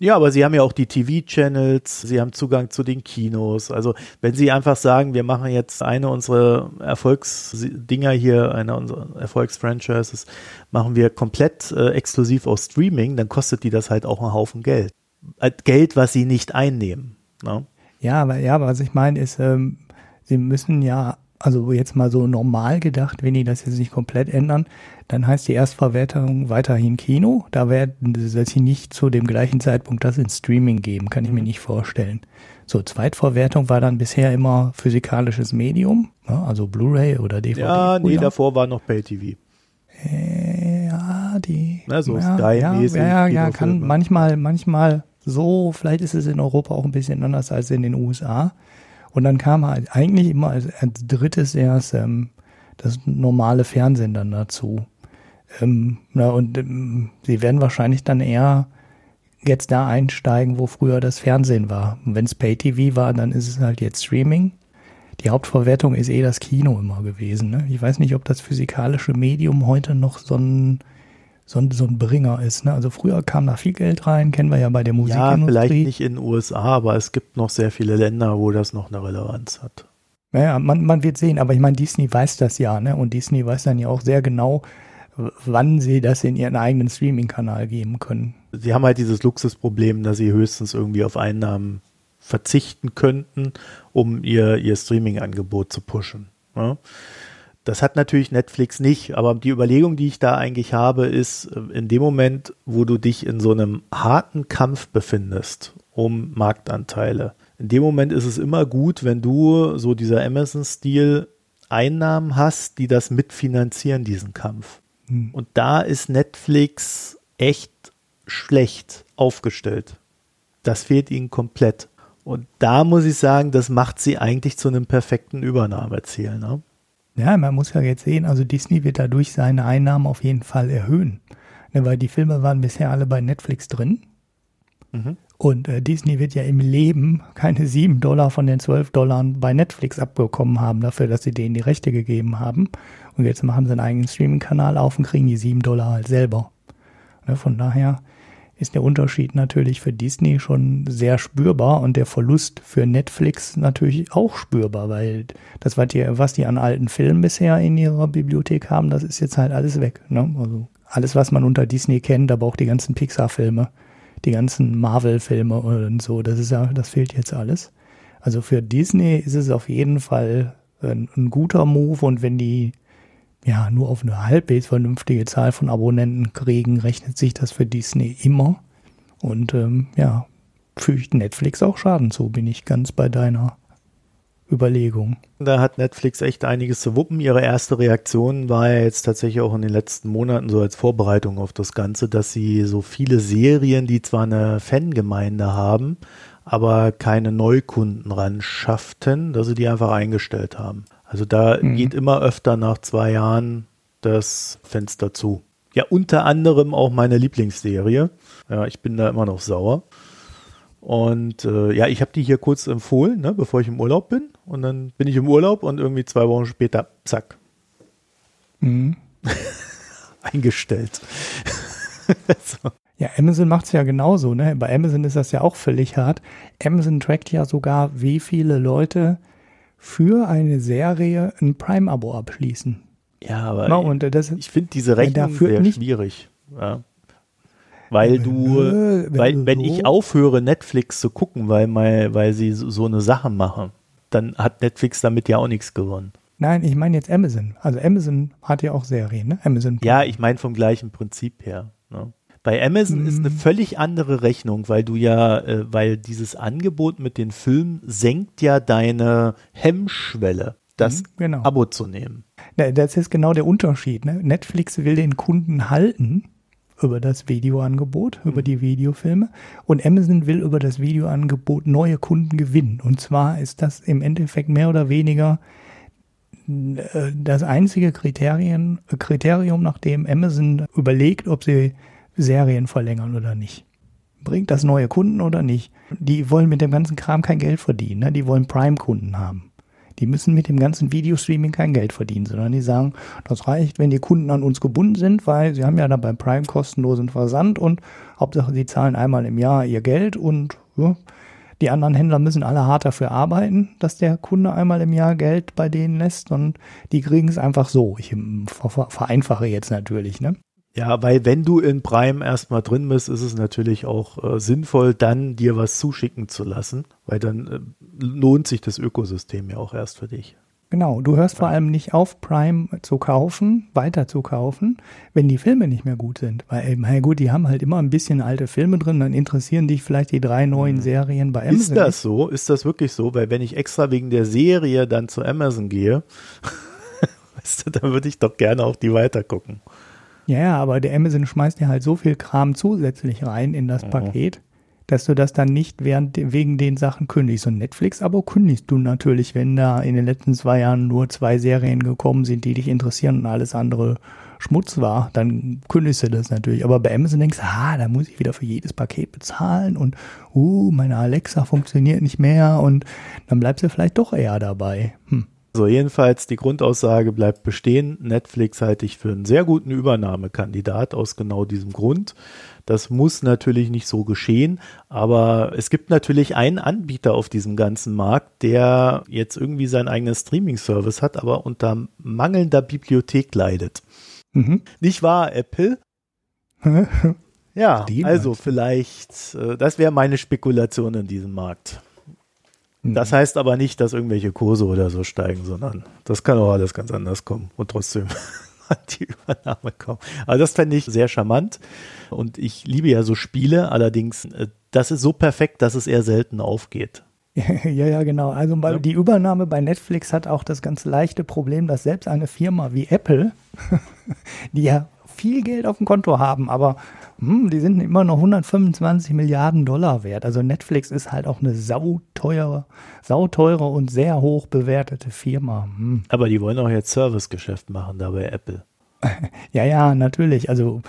Speaker 1: Ja, aber sie haben ja auch die TV-Channels, sie haben Zugang zu den Kinos. Also wenn sie einfach sagen, wir machen jetzt eine unserer Erfolgsdinger hier, eine unserer Erfolgsfranchises, machen wir komplett äh, exklusiv auf Streaming, dann kostet die das halt auch einen Haufen Geld. Geld, was sie nicht einnehmen. Ne?
Speaker 2: Ja, aber ja, was ich meine ist, ähm, sie müssen ja also jetzt mal so normal gedacht, wenn die das jetzt nicht komplett ändern, dann heißt die Erstverwertung weiterhin Kino. Da werden sie nicht zu dem gleichen Zeitpunkt das in Streaming geben, kann ich mir mhm. nicht vorstellen. So, Zweitverwertung war dann bisher immer physikalisches Medium, ne? also Blu-ray oder DVD.
Speaker 1: Ja, nee, davor war noch Pay-TV.
Speaker 2: Äh, ja, die.
Speaker 1: Na, so
Speaker 2: ja,
Speaker 1: Sky-mäßig.
Speaker 2: Ja, ja, ja, kann manchmal, manchmal so, vielleicht ist es in Europa auch ein bisschen anders als in den USA. Und dann kam halt eigentlich immer als, als drittes erst ähm, das normale Fernsehen dann dazu. Ähm, na, und ähm, sie werden wahrscheinlich dann eher jetzt da einsteigen, wo früher das Fernsehen war. Wenn es Pay-TV war, dann ist es halt jetzt Streaming. Die Hauptverwertung ist eh das Kino immer gewesen. Ne? Ich weiß nicht, ob das physikalische Medium heute noch so ein so ein, so ein Bringer ist. Ne? Also früher kam da viel Geld rein, kennen wir ja bei der Musikindustrie.
Speaker 1: Ja, vielleicht nicht in den USA, aber es gibt noch sehr viele Länder, wo das noch eine Relevanz hat.
Speaker 2: Naja, man, man wird sehen, aber ich meine, Disney weiß das ja, ne? Und Disney weiß dann ja auch sehr genau, wann sie das in ihren eigenen Streaming-Kanal geben können.
Speaker 1: Sie haben halt dieses Luxusproblem, dass sie höchstens irgendwie auf Einnahmen verzichten könnten, um ihr, ihr Streaming-Angebot zu pushen. Ne? Das hat natürlich Netflix nicht, aber die Überlegung, die ich da eigentlich habe, ist, äh, in dem Moment, wo du dich in so einem harten Kampf befindest um Marktanteile, in dem Moment ist es immer gut, wenn du so dieser Amazon-Stil Einnahmen hast, die das mitfinanzieren, diesen Kampf. Hm. Und da ist Netflix echt schlecht aufgestellt. Das fehlt ihnen komplett. Und da muss ich sagen, das macht sie eigentlich zu einem perfekten Übernahmeziel. Ne?
Speaker 2: Ja, man muss ja jetzt sehen, also Disney wird dadurch seine Einnahmen auf jeden Fall erhöhen. Ne, weil die Filme waren bisher alle bei Netflix drin. Mhm. Und äh, Disney wird ja im Leben keine 7 Dollar von den 12 Dollar bei Netflix abbekommen haben, dafür, dass sie denen die Rechte gegeben haben. Und jetzt machen sie einen eigenen Streaming-Kanal auf und kriegen die 7 Dollar halt selber. Ne, von daher ist der Unterschied natürlich für Disney schon sehr spürbar und der Verlust für Netflix natürlich auch spürbar, weil das, was die, was die an alten Filmen bisher in ihrer Bibliothek haben, das ist jetzt halt alles weg. Ne? Also alles, was man unter Disney kennt, aber auch die ganzen Pixar-Filme, die ganzen Marvel-Filme und so, das ist ja, das fehlt jetzt alles. Also für Disney ist es auf jeden Fall ein, ein guter Move und wenn die ja, nur auf eine halbwegs vernünftige Zahl von Abonnenten kriegen, rechnet sich das für Disney immer. Und ähm, ja, fügt Netflix auch Schaden zu, bin ich ganz bei deiner Überlegung.
Speaker 1: Da hat Netflix echt einiges zu wuppen. Ihre erste Reaktion war ja jetzt tatsächlich auch in den letzten Monaten so als Vorbereitung auf das Ganze, dass sie so viele Serien, die zwar eine Fangemeinde haben, aber keine Neukunden ran schafften, dass sie die einfach eingestellt haben. Also da mhm. geht immer öfter nach zwei Jahren das Fenster zu. Ja, unter anderem auch meine Lieblingsserie. Ja, ich bin da immer noch sauer. Und äh, ja, ich habe die hier kurz empfohlen, ne, bevor ich im Urlaub bin. Und dann bin ich im Urlaub und irgendwie zwei Wochen später, zack. Mhm. Eingestellt.
Speaker 2: so. Ja, Amazon macht es ja genauso. Ne? Bei Amazon ist das ja auch völlig hart. Amazon trackt ja sogar, wie viele Leute für eine Serie ein Prime-Abo abschließen.
Speaker 1: Ja, aber no, und das, ich finde diese Rechnung sehr nicht, schwierig. Ja. Weil du, wenn weil du wenn so ich aufhöre, Netflix zu gucken, weil, mal, weil sie so, so eine Sache machen, dann hat Netflix damit ja auch nichts gewonnen.
Speaker 2: Nein, ich meine jetzt Amazon. Also Amazon hat ja auch Serien, ne? Amazon.
Speaker 1: Ja, ich meine vom gleichen Prinzip her. Ne? Bei Amazon mm. ist eine mhm. völlig andere Rechnung, weil du ja, äh, weil dieses Angebot mit den Filmen senkt ja deine Hemmschwelle, das mm, genau. Abo zu nehmen.
Speaker 2: Das ist genau der Unterschied. Ne? Netflix will den Kunden halten über das Videoangebot, über mhm. die Videofilme und Amazon will über das Videoangebot neue Kunden gewinnen. Und zwar ist das im Endeffekt mehr oder weniger äh, das einzige Kriterien, Kriterium, nach dem Amazon überlegt, ob sie Serien verlängern oder nicht. Bringt das neue Kunden oder nicht? Die wollen mit dem ganzen Kram kein Geld verdienen. Ne? Die wollen Prime-Kunden haben. Die müssen mit dem ganzen Videostreaming kein Geld verdienen, sondern die sagen, das reicht, wenn die Kunden an uns gebunden sind, weil sie haben ja dann beim Prime kostenlosen Versand und Hauptsache sie zahlen einmal im Jahr ihr Geld und ja, die anderen Händler müssen alle hart dafür arbeiten, dass der Kunde einmal im Jahr Geld bei denen lässt und die kriegen es einfach so. Ich vereinfache jetzt natürlich, ne?
Speaker 1: Ja, weil wenn du in Prime erstmal drin bist, ist es natürlich auch äh, sinnvoll, dann dir was zuschicken zu lassen, weil dann äh, lohnt sich das Ökosystem ja auch erst für dich.
Speaker 2: Genau, du hörst vor allem nicht auf, Prime zu kaufen, weiter zu kaufen, wenn die Filme nicht mehr gut sind. Weil, na gut, die haben halt immer ein bisschen alte Filme drin, dann interessieren dich vielleicht die drei neuen hm. Serien bei Amazon.
Speaker 1: Ist das so? Ist das wirklich so? Weil wenn ich extra wegen der Serie dann zu Amazon gehe, weißt du, dann würde ich doch gerne auch die weitergucken.
Speaker 2: Ja, ja, aber der Amazon schmeißt dir halt so viel Kram zusätzlich rein in das mhm. Paket, dass du das dann nicht während, wegen den Sachen kündigst. Und Netflix-Abo kündigst du natürlich, wenn da in den letzten zwei Jahren nur zwei Serien gekommen sind, die dich interessieren und alles andere Schmutz war, dann kündigst du das natürlich. Aber bei Amazon denkst du, ah, da muss ich wieder für jedes Paket bezahlen und, uh, meine Alexa funktioniert nicht mehr und dann bleibst du vielleicht doch eher dabei. Hm.
Speaker 1: So, jedenfalls die Grundaussage bleibt bestehen. Netflix halte ich für einen sehr guten Übernahmekandidat aus genau diesem Grund. Das muss natürlich nicht so geschehen, aber es gibt natürlich einen Anbieter auf diesem ganzen Markt, der jetzt irgendwie sein eigenes Streaming-Service hat, aber unter mangelnder Bibliothek leidet. Mhm. Nicht wahr, Apple? ja, also vielleicht, äh, das wäre meine Spekulation in diesem Markt. Das heißt aber nicht, dass irgendwelche Kurse oder so steigen, sondern das kann auch alles ganz anders kommen und trotzdem an die Übernahme kommen. Also das fände ich sehr charmant und ich liebe ja so Spiele, allerdings äh, das ist so perfekt, dass es eher selten aufgeht.
Speaker 2: Ja, ja, genau. Also ja. die Übernahme bei Netflix hat auch das ganz leichte Problem, dass selbst eine Firma wie Apple, die ja viel Geld auf dem Konto haben, aber hm, die sind immer noch 125 Milliarden Dollar wert. Also Netflix ist halt auch eine sauteure, sauteure und sehr hoch bewertete Firma. Hm.
Speaker 1: Aber die wollen auch jetzt Servicegeschäft machen da bei Apple.
Speaker 2: ja, ja, natürlich. Also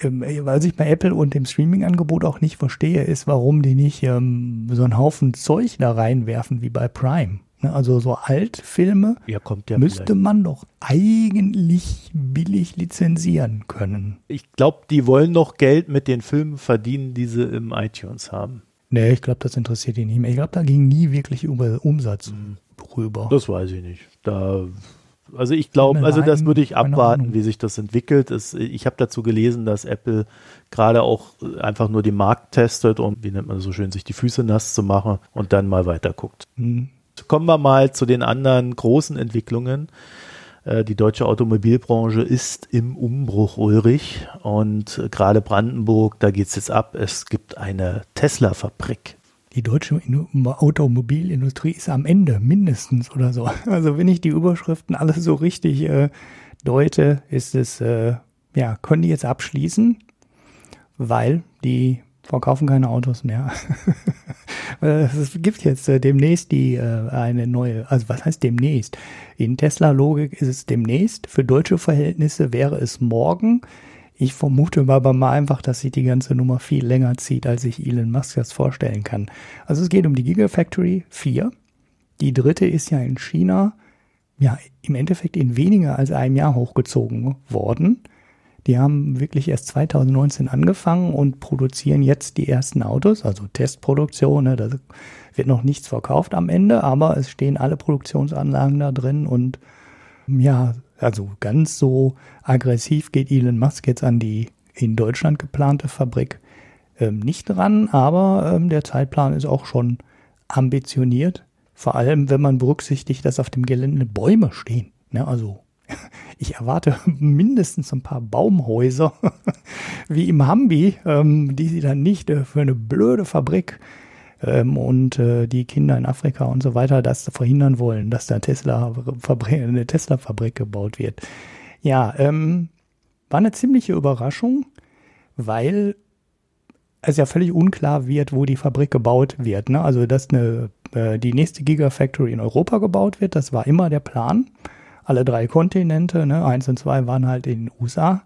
Speaker 2: ähm, was ich bei Apple und dem Streaming-Angebot auch nicht verstehe, ist, warum die nicht ähm, so einen Haufen Zeug da reinwerfen wie bei Prime. Ne, also so Altfilme
Speaker 1: ja, ja
Speaker 2: müsste vielleicht. man doch eigentlich billig lizenzieren können.
Speaker 1: Ich glaube, die wollen noch Geld mit den Filmen verdienen, die sie im iTunes haben.
Speaker 2: Nee, ich glaube, das interessiert die nicht mehr. Ich glaube, da ging nie wirklich über Umsatz mhm. rüber.
Speaker 1: Das weiß ich nicht. Da, also ich glaube, also das würde ich abwarten, wie sich das entwickelt. Es, ich habe dazu gelesen, dass Apple gerade auch einfach nur den Markt testet, um, wie nennt man das so schön, sich die Füße nass zu machen und dann mal weiter guckt. Mhm. Kommen wir mal zu den anderen großen Entwicklungen. Äh, die deutsche Automobilbranche ist im Umbruch, Ulrich. Und äh, gerade Brandenburg, da geht es jetzt ab. Es gibt eine Tesla-Fabrik.
Speaker 2: Die deutsche Automobilindustrie ist am Ende, mindestens oder so. Also wenn ich die Überschriften alles so richtig äh, deute, ist es, äh, ja, können die jetzt abschließen, weil die verkaufen keine Autos mehr. Es gibt jetzt äh, demnächst die äh, eine neue, also was heißt demnächst? In Tesla-Logik ist es demnächst. Für deutsche Verhältnisse wäre es morgen. Ich vermute aber mal einfach, dass sich die ganze Nummer viel länger zieht, als ich Elon Musk das vorstellen kann. Also es geht um die Gigafactory 4. Die dritte ist ja in China, ja, im Endeffekt in weniger als einem Jahr hochgezogen worden. Die haben wirklich erst 2019 angefangen und produzieren jetzt die ersten Autos, also Testproduktion. Ne, da wird noch nichts verkauft am Ende, aber es stehen alle Produktionsanlagen da drin und ja, also ganz so aggressiv geht Elon Musk jetzt an die in Deutschland geplante Fabrik ähm, nicht ran, aber ähm, der Zeitplan ist auch schon ambitioniert. Vor allem, wenn man berücksichtigt, dass auf dem Gelände Bäume stehen. Ne, also ich erwarte mindestens ein paar Baumhäuser, wie im Hambi, ähm, die sie dann nicht äh, für eine blöde Fabrik ähm, und äh, die Kinder in Afrika und so weiter das verhindern wollen, dass da Tesla eine Tesla-Fabrik gebaut wird. Ja, ähm, war eine ziemliche Überraschung, weil es ja völlig unklar wird, wo die Fabrik gebaut wird. Ne? Also, dass eine, äh, die nächste Gigafactory in Europa gebaut wird, das war immer der Plan alle drei Kontinente, ne, eins und zwei waren halt in den USA.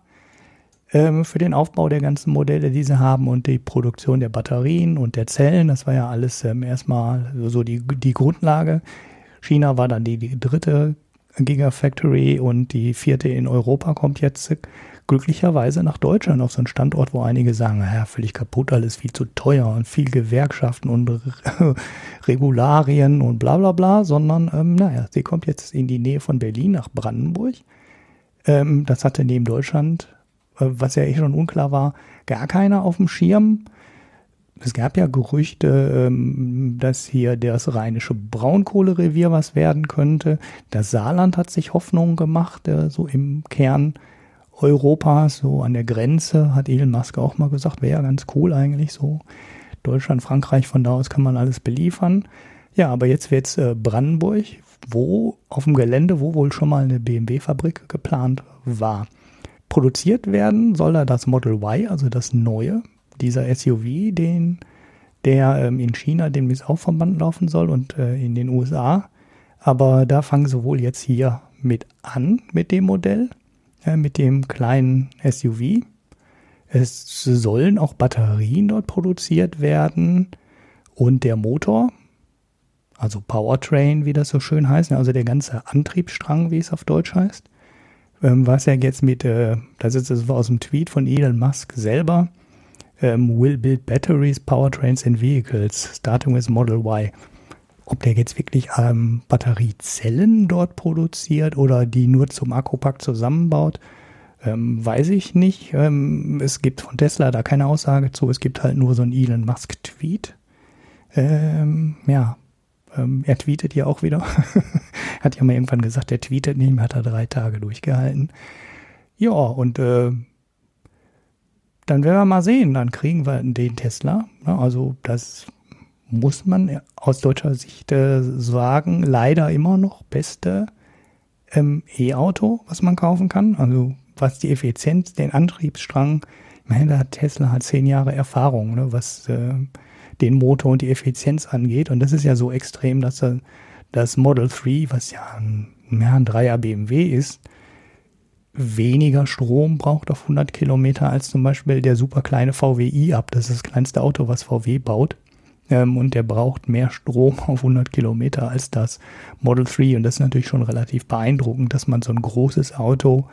Speaker 2: ähm, für den Aufbau der ganzen Modelle, die sie haben und die Produktion der Batterien und der Zellen. Das war ja alles ähm, erstmal so die, die Grundlage. China war dann die, die dritte Gigafactory und die vierte in Europa kommt jetzt glücklicherweise nach Deutschland auf so einen Standort, wo einige sagen, naja, völlig kaputt, alles viel zu teuer und viel Gewerkschaften und Regularien und bla bla bla, sondern ähm, naja, sie kommt jetzt in die Nähe von Berlin nach Brandenburg. Ähm, das hatte neben Deutschland äh, was ja eh schon unklar war, gar keiner auf dem Schirm. Es gab ja Gerüchte, ähm, dass hier das rheinische Braunkohlerevier was werden könnte. Das Saarland hat sich Hoffnungen gemacht, äh, so im Kern Europas, so an der Grenze, hat Elon Musk auch mal gesagt, wäre ja ganz cool eigentlich so. Deutschland, Frankreich, von da aus kann man alles beliefern. Ja, aber jetzt wird's äh, Brandenburg, wo auf dem Gelände, wo wohl schon mal eine BMW-Fabrik geplant war produziert werden soll da das Model Y, also das neue, dieser SUV, den, der ähm, in China demnächst auch vom Band laufen soll und äh, in den USA. Aber da fangen sie wohl jetzt hier mit an, mit dem Modell, äh, mit dem kleinen SUV. Es sollen auch Batterien dort produziert werden und der Motor, also Powertrain, wie das so schön heißt, also der ganze Antriebsstrang, wie es auf Deutsch heißt, ähm, was er jetzt mit, das ist das war aus dem Tweet von Elon Musk selber, ähm, will build batteries, powertrains and vehicles, starting with Model Y. Ob der jetzt wirklich ähm, Batteriezellen dort produziert oder die nur zum Akkupack zusammenbaut, ähm, weiß ich nicht. Ähm, es gibt von Tesla da keine Aussage zu. Es gibt halt nur so einen Elon Musk-Tweet. Ähm, ja, ähm, er tweetet ja auch wieder. hat ja mal irgendwann gesagt, er tweetet nicht mehr, hat er drei Tage durchgehalten. Ja, und äh, dann werden wir mal sehen, dann kriegen wir den Tesla. Ne? Also das muss man aus deutscher Sicht äh, sagen, leider immer noch beste ähm, E-Auto, was man kaufen kann. Also was die Effizienz, den Antriebsstrang, ich meine, da hat Tesla hat zehn Jahre Erfahrung, ne, was äh, den Motor und die Effizienz angeht. Und das ist ja so extrem, dass das Model 3, was ja ein, ja, ein 3er BMW ist, weniger Strom braucht auf 100 Kilometer als zum Beispiel der super kleine VW i-Up. Das ist das kleinste Auto, was VW baut. Ähm, und der braucht mehr Strom auf 100 Kilometer als das Model 3. Und das ist natürlich schon relativ beeindruckend, dass man so ein großes Auto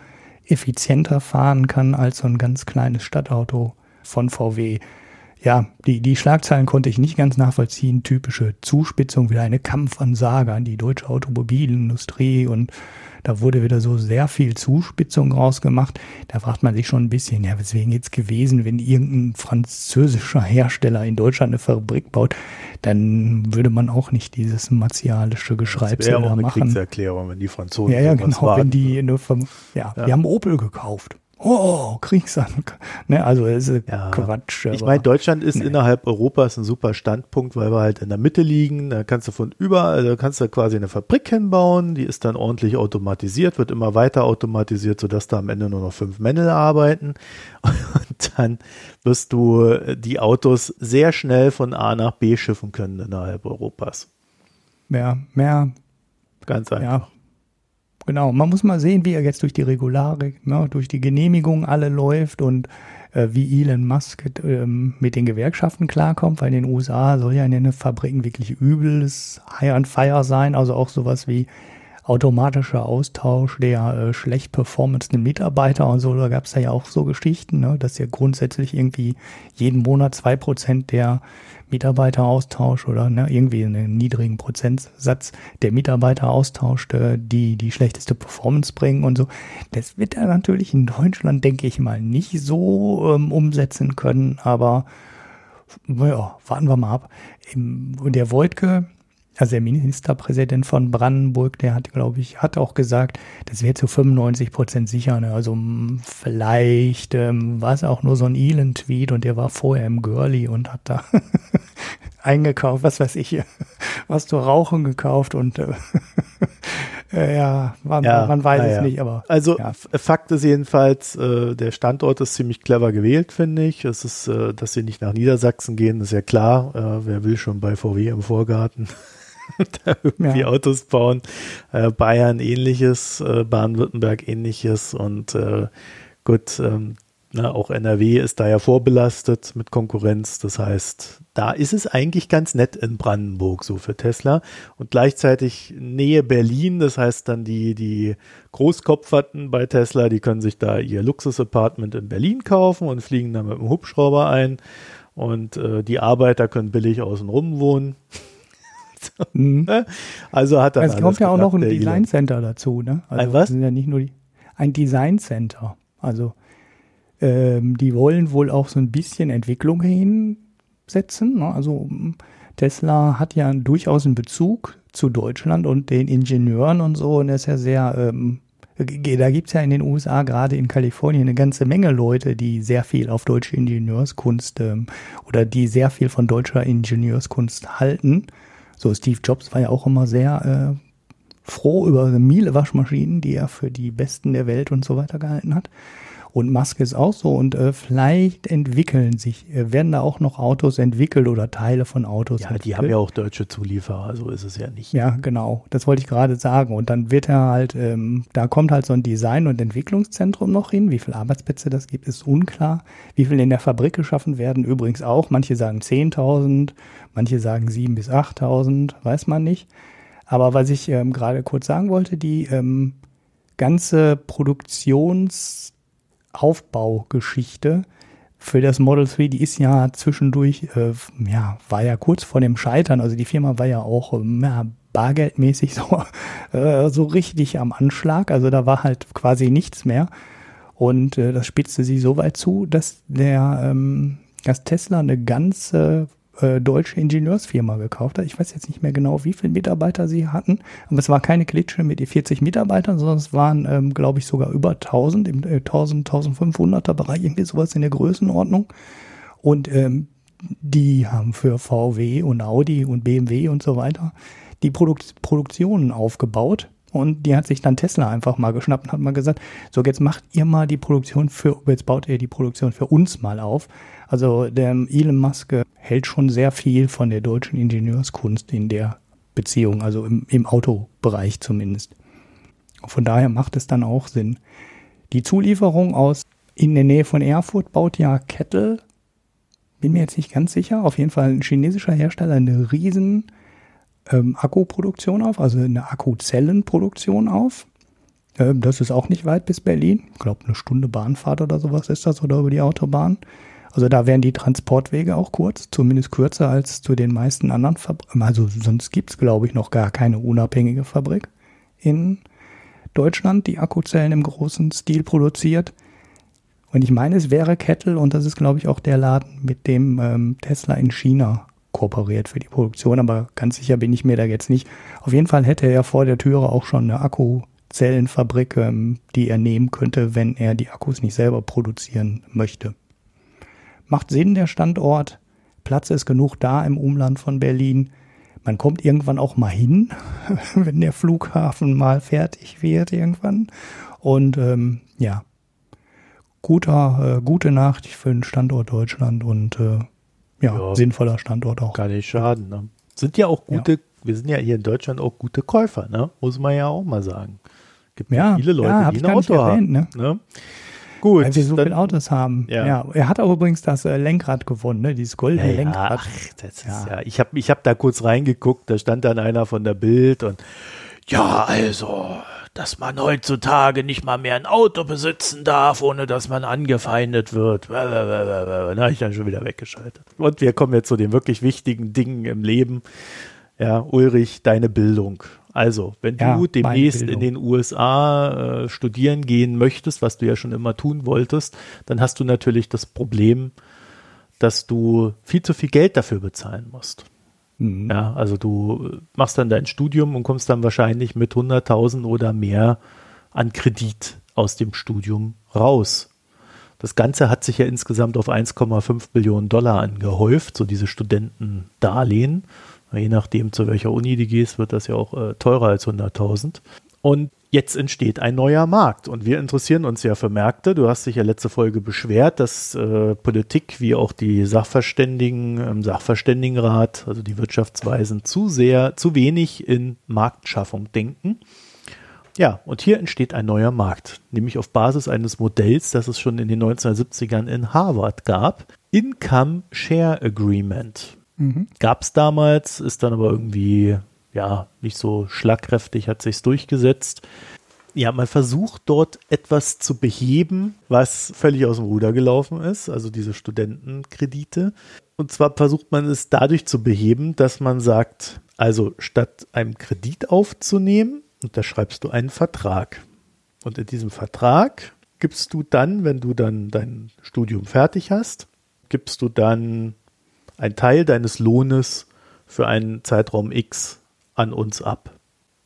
Speaker 2: effizienter fahren kann als so ein ganz kleines Stadtauto von VW ja, die, die Schlagzeilen konnte ich nicht ganz nachvollziehen. Typische Zuspitzung, wieder eine Kampfansage an die deutsche Automobilindustrie und da wurde wieder so sehr viel Zuspitzung rausgemacht. Da fragt man sich schon ein bisschen, ja, weswegen jetzt gewesen, wenn irgendein französischer Hersteller in Deutschland eine Fabrik baut, dann würde man auch nicht dieses martialische Geschreibsel
Speaker 1: das wäre auch eine
Speaker 2: machen.
Speaker 1: Kriegserklärung, wenn die Franzosen
Speaker 2: Ja, ja, genau,
Speaker 1: warten.
Speaker 2: wenn die, eine, ja,
Speaker 1: Ja.
Speaker 2: die haben Opel gekauft. Oh, Kriegsan. Ne, also es ist
Speaker 1: Ja.
Speaker 2: Quatsch.
Speaker 1: Ich meine, Deutschland ist
Speaker 2: Nee.
Speaker 1: innerhalb Europas ein super Standpunkt, weil wir halt in der Mitte liegen. Da kannst du von überall, da kannst du quasi eine Fabrik hinbauen, die ist dann ordentlich automatisiert, wird immer weiter automatisiert, sodass da am Ende nur noch fünf Männle arbeiten. Und dann wirst du äh, die Autos sehr schnell von A nach B schiffen können innerhalb Europas.
Speaker 2: mehr, mehr
Speaker 1: Ganz einfach.
Speaker 2: Ja, genau. Man muss mal sehen, wie er jetzt durch die Regularik, ne, durch die Genehmigung alle läuft und äh, wie Elon Musk ähm, mit den Gewerkschaften klarkommt, weil in den USA soll ja in den Fabriken wirklich übles High and Fire sein, also auch sowas wie automatischer Austausch der äh, schlecht performendsten Mitarbeiter und so. Da gab es ja auch so Geschichten, ne, dass ja grundsätzlich irgendwie jeden Monat zwei Prozent der Mitarbeiter austauscht oder ne, irgendwie einen niedrigen Prozentsatz der Mitarbeiter austauscht, äh, die die schlechteste Performance bringen und so. Das wird er natürlich in Deutschland, denke ich mal, nicht so ähm, umsetzen können, aber ja, warten wir mal ab. Der Wojtke, also der Ministerpräsident von Brandenburg, der hat, glaube ich, hat auch gesagt, das wäre zu 95 Prozent sicher. Ne? Also mh, vielleicht ähm, war es auch nur so ein Elend-Tweet und der war vorher im Girlie und hat da eingekauft, was weiß ich, was zu rauchen gekauft und äh, äh, ja, man,
Speaker 1: Ja,
Speaker 2: man weiß
Speaker 1: naja.
Speaker 2: es nicht, aber
Speaker 1: Also
Speaker 2: Ja.
Speaker 1: Fakt ist jedenfalls, äh, der Standort ist ziemlich clever gewählt, finde ich. Es ist, äh, dass sie nicht nach Niedersachsen gehen, ist ja klar. Äh, wer will schon bei VW im Vorgarten da irgendwie
Speaker 2: Ja.
Speaker 1: Autos bauen? Äh, Bayern ähnliches, äh, Baden-Württemberg ähnliches und äh, gut, ähm, Ne, auch NRW ist da ja vorbelastet mit Konkurrenz. Das heißt, da ist es eigentlich ganz nett in Brandenburg so für Tesla. Und gleichzeitig Nähe Berlin, das heißt dann die, die Großkopferten bei Tesla, die können sich da ihr Luxus-Apartment in Berlin kaufen und fliegen dann mit dem Hubschrauber ein. Und äh, die Arbeiter können billig außen rum wohnen.
Speaker 2: Mhm.
Speaker 1: Ne? Also hat er.
Speaker 2: Es kommt ja auch noch ein Design Center dazu, ne? Also
Speaker 1: ein was?
Speaker 2: Sind ja nicht nur die, ein Design Center. Also ähm, die wollen wohl auch so ein bisschen Entwicklung hinsetzen. Ne? Also Tesla hat ja durchaus einen Bezug zu Deutschland und den Ingenieuren und so und ist ja sehr, ähm, da gibt's ja in den USA, gerade in Kalifornien, eine ganze Menge Leute, die sehr viel auf deutsche Ingenieurskunst ähm, oder die sehr viel von deutscher Ingenieurskunst halten. So, Steve Jobs war ja auch immer sehr äh, froh über Miele Waschmaschinen, die er für die besten der Welt und so weiter gehalten hat. Und Musk ist auch so und äh, vielleicht entwickeln sich, äh, werden da auch noch Autos entwickelt oder Teile von Autos.
Speaker 1: Ja,
Speaker 2: entwickelt.
Speaker 1: die haben ja auch deutsche Zulieferer, so ist es ja nicht.
Speaker 2: Ja, genau. Das wollte ich gerade sagen. Und dann wird er halt, ähm, da kommt halt so ein Design- und Entwicklungszentrum noch hin. Wie viele Arbeitsplätze das gibt, ist unklar. Wie viel in der Fabrik geschaffen werden, übrigens auch. Manche sagen 10.000, manche sagen 7.000 bis 8.000, weiß man nicht. Aber was ich ähm, gerade kurz sagen wollte, die ähm, ganze Produktions- Aufbaugeschichte für das Model 3, die ist ja zwischendurch, äh, ja, war ja kurz vor dem Scheitern. Also die Firma war ja auch ähm, ja, bargeldmäßig so, äh, so richtig am Anschlag. Also da war halt quasi nichts mehr. Und äh, das spitzte sich so weit zu, dass der, ähm, dass Tesla eine ganze äh, deutsche Ingenieursfirma gekauft hat. Ich weiß jetzt nicht mehr genau, wie viele Mitarbeiter sie hatten, aber es war keine Klitsche mit 40 Mitarbeitern, sondern es waren, ähm, glaube ich, sogar über 1000, im äh, 1000, 1500er Bereich, irgendwie sowas in der Größenordnung. Und ähm, die haben für VW und Audi und BMW und so weiter die Produk Produktionen aufgebaut. Und die hat sich dann Tesla einfach mal geschnappt und hat mal gesagt, so jetzt macht ihr mal die Produktion für, jetzt baut ihr die Produktion für uns mal auf. Also der Elon Musk hält schon sehr viel von der deutschen Ingenieurskunst in der Beziehung, also im, im Autobereich zumindest. Von daher macht es dann auch Sinn. Die Zulieferung aus in der Nähe von Erfurt baut ja Kettle, bin mir jetzt nicht ganz sicher, auf jeden Fall ein chinesischer Hersteller, eine riesen ähm, Akkuproduktion auf, also eine Akkuzellenproduktion auf. Ähm, das ist auch nicht weit bis Berlin. Ich glaube, eine Stunde Bahnfahrt oder sowas ist das oder über die Autobahn. Also da wären die Transportwege auch kurz, zumindest kürzer als zu den meisten anderen Fabriken. Also sonst gibt's glaube ich, noch gar keine unabhängige Fabrik in Deutschland, die Akkuzellen im großen Stil produziert. Und ich meine, es wäre Kettle und das ist, glaube ich, auch der Laden, mit dem ähm, Tesla in China kooperiert für die Produktion, aber ganz sicher bin ich mir da jetzt nicht. Auf jeden Fall hätte er vor der Türe auch schon eine Akkuzellenfabrik, ähm, die er nehmen könnte, wenn er die Akkus nicht selber produzieren möchte macht Sinn, der Standort. Platz ist genug da im Umland von Berlin. Man kommt irgendwann auch mal hin, wenn der Flughafen mal fertig wird irgendwann. Und ähm, ja, guter, äh, gute Nachricht für den Standort Deutschland und äh, ja, ja, sinnvoller Standort auch.
Speaker 1: Kann nicht schaden. Ne? Sind ja auch gute, ja. wir sind ja hier in Deutschland auch gute Käufer, ne? muss man ja auch mal sagen. Gibt ja, viele Leute,
Speaker 2: ja,
Speaker 1: die ein Auto haben.
Speaker 2: Ne?
Speaker 1: Ne? Gut.
Speaker 2: Weil wir so viele Autos haben. Ja. ja. Er hat auch übrigens das äh, Lenkrad gewonnen, ne? dieses goldene ja, Lenkrad. Ach,
Speaker 1: das ja. Ist ja. Ich habe ich hab da kurz reingeguckt, da stand dann einer von der Bild und ja, also, dass man heutzutage nicht mal mehr ein Auto besitzen darf, ohne dass man angefeindet wird. Da habe ich dann schon wieder weggeschaltet. Und wir kommen jetzt zu den wirklich wichtigen Dingen im Leben. Ja, Ulrich, deine Bildung. Also, wenn ja, du demnächst in den USA äh, studieren gehen möchtest, was du ja schon immer tun wolltest, dann hast du natürlich das Problem, dass du viel zu viel Geld dafür bezahlen musst. Mhm. Ja, also du machst dann dein Studium und kommst dann wahrscheinlich mit 100.000 oder mehr an Kredit aus dem Studium raus. Das Ganze hat sich ja insgesamt auf 1,5 Billionen Dollar angehäuft, so diese Studentendarlehen. Je nachdem, zu welcher Uni du gehst, wird das ja auch äh, teurer als 100.000. Und jetzt entsteht ein neuer Markt und wir interessieren uns ja für Märkte. Du hast dich ja letzte Folge beschwert, dass äh, Politik wie auch die Sachverständigen im Sachverständigenrat, also die Wirtschaftsweisen, zu sehr, zu wenig in Marktschaffung denken. Ja, und hier entsteht ein neuer Markt, nämlich auf Basis eines Modells, das es schon in den 1970ern in Harvard gab. Income Share Agreement. Mhm. Gab es damals, ist dann aber irgendwie ja nicht so schlagkräftig, hat sich's durchgesetzt. Ja, man versucht dort etwas zu beheben, was völlig aus dem Ruder gelaufen ist, also diese Studentenkredite. Und zwar versucht man es dadurch zu beheben, dass man sagt, also statt einem Kredit aufzunehmen, unterschreibst du einen Vertrag. Und in diesem Vertrag gibst du dann, wenn du dann dein Studium fertig hast, gibst du dann einen Teil deines Lohnes für einen Zeitraum X an uns ab.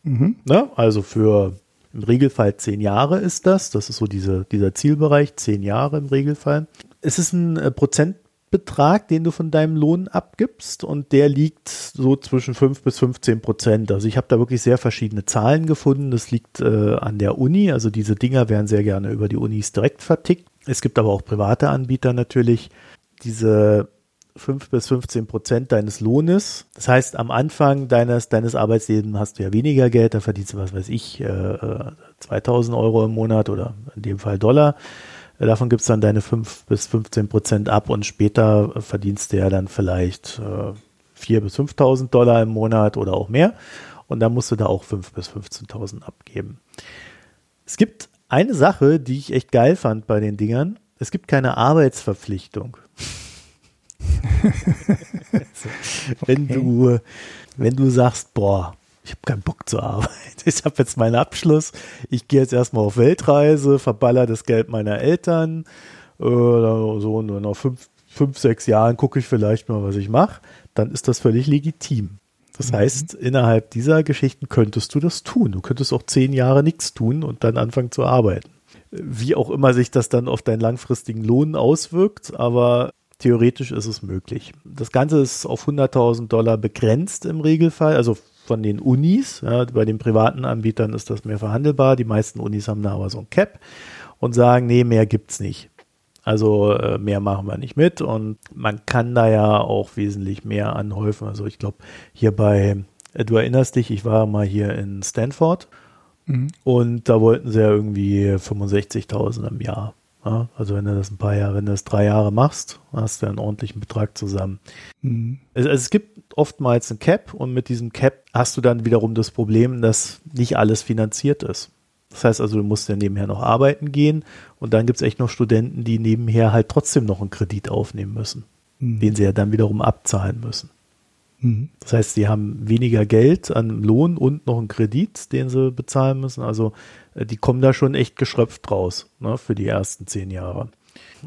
Speaker 1: Mhm. Ne? Also für im Regelfall zehn Jahre ist das. Das ist so diese, dieser Zielbereich, zehn Jahre im Regelfall. Es ist ein äh, Prozent, Betrag, den du von deinem Lohn abgibst und der liegt so zwischen 5 bis 15 Prozent. Also ich habe da wirklich sehr verschiedene Zahlen gefunden. Das liegt äh, an der Uni. Also diese Dinger werden sehr gerne über die Unis direkt vertickt. Es gibt aber auch private Anbieter natürlich. Diese 5 bis 15 Prozent deines Lohnes. Das heißt, am Anfang deines, deines Arbeitslebens hast du ja weniger Geld, da verdienst du, was weiß ich, äh, 2000 äh, Euro im Monat oder in dem Fall Dollar. Davon gibt es dann deine 5 bis 15 Prozent ab und später verdienst du ja dann vielleicht äh, 4.000 bis 5.000 Dollar im Monat oder auch mehr. Und dann musst du da auch 5.000 bis 15.000 abgeben. Es gibt eine Sache, die ich echt geil fand bei den Dingern. Es gibt keine Arbeitsverpflichtung. wenn okay. du, wenn du sagst, boah, ich habe keinen Bock zu arbeiten. Ich habe jetzt meinen Abschluss. Ich gehe jetzt erstmal auf Weltreise, verballer das Geld meiner Eltern. Oder so und nach fünf, fünf, sechs Jahren gucke ich vielleicht mal, was ich mache. Dann ist das völlig legitim. Das mhm. heißt, innerhalb dieser Geschichten könntest du das tun. Du könntest auch zehn Jahre nichts tun und dann anfangen zu arbeiten. Wie auch immer sich das dann auf deinen langfristigen Lohn auswirkt, aber theoretisch ist es möglich. Das Ganze ist auf 100.000 Dollar begrenzt im Regelfall, also von den Unis. Ja, bei den privaten Anbietern ist das mehr verhandelbar. Die meisten Unis haben da aber so ein Cap und sagen, nee, mehr gibt's nicht. Also äh, mehr machen wir nicht mit und man kann da ja auch wesentlich mehr anhäufen. Also ich glaube, hier bei, äh, du erinnerst dich, ich war mal hier in Stanford mhm. und da wollten sie ja irgendwie 65.000 im Jahr ja, also wenn du das ein paar Jahre, wenn du das drei Jahre machst, hast du einen ordentlichen Betrag zusammen. Mhm. Es, also es gibt oftmals ein Cap und mit diesem Cap hast du dann wiederum das Problem, dass nicht alles finanziert ist. Das heißt also, du musst ja nebenher noch arbeiten gehen und dann gibt es echt noch Studenten, die nebenher halt trotzdem noch einen Kredit aufnehmen müssen, mhm. den sie ja dann wiederum abzahlen müssen. Mhm. Das heißt, sie haben weniger Geld an Lohn und noch einen Kredit, den sie bezahlen müssen. Also äh, die kommen da schon echt geschröpft raus ne, für die ersten zehn Jahre.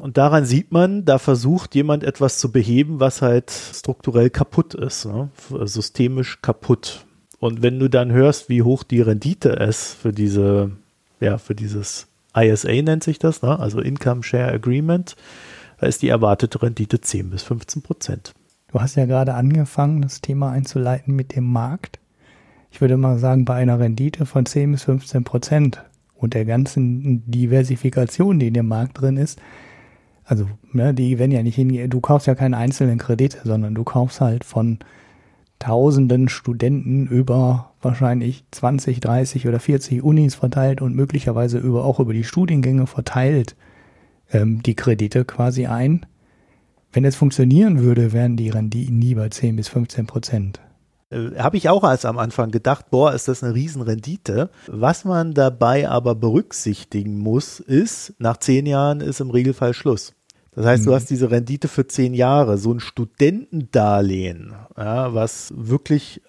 Speaker 1: Und daran sieht man, da versucht jemand etwas zu beheben, was halt strukturell kaputt ist, ne? systemisch kaputt. Und wenn du dann hörst, wie hoch die Rendite ist für diese, ja, für dieses ISA nennt sich das, ne? also Income Share Agreement, da ist die erwartete Rendite 10 bis 15 Prozent.
Speaker 2: Du hast ja gerade angefangen, das Thema einzuleiten mit dem Markt. Ich würde mal sagen, bei einer Rendite von 10 bis 15 Prozent und der ganzen Diversifikation, die in dem Markt drin ist, also ne, die werden ja nicht hingehen, du kaufst ja keinen einzelnen Kredit, sondern du kaufst halt von tausenden Studenten über wahrscheinlich 20, 30 oder 40 Unis verteilt und möglicherweise über, auch über die Studiengänge verteilt ähm, die Kredite quasi ein wenn es funktionieren würde, wären die Renditen nie bei 10 bis 15 Prozent.
Speaker 1: Äh, Habe ich auch als am Anfang gedacht, boah, ist das eine Riesenrendite. Was man dabei aber berücksichtigen muss, ist, nach zehn Jahren ist im Regelfall Schluss. Das heißt, mhm. du hast diese Rendite für zehn Jahre, so ein Studentendarlehen, ja, was wirklich,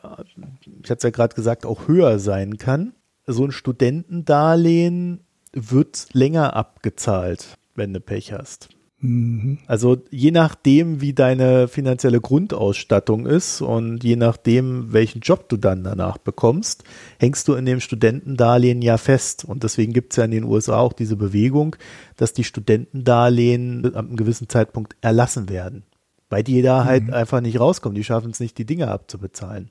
Speaker 1: ich hatte es ja gerade gesagt, auch höher sein kann. So ein Studentendarlehen wird länger abgezahlt, wenn du Pech hast. Mhm. Also je nachdem, wie deine finanzielle Grundausstattung ist und je nachdem, welchen Job du dann danach bekommst, hängst du in dem Studentendarlehen ja fest. Und deswegen gibt es ja in den USA auch diese Bewegung, dass die Studentendarlehen ab einem gewissen Zeitpunkt erlassen werden. Weil die da halt mhm. einfach nicht rauskommen. Die schaffen es nicht, die Dinge abzubezahlen.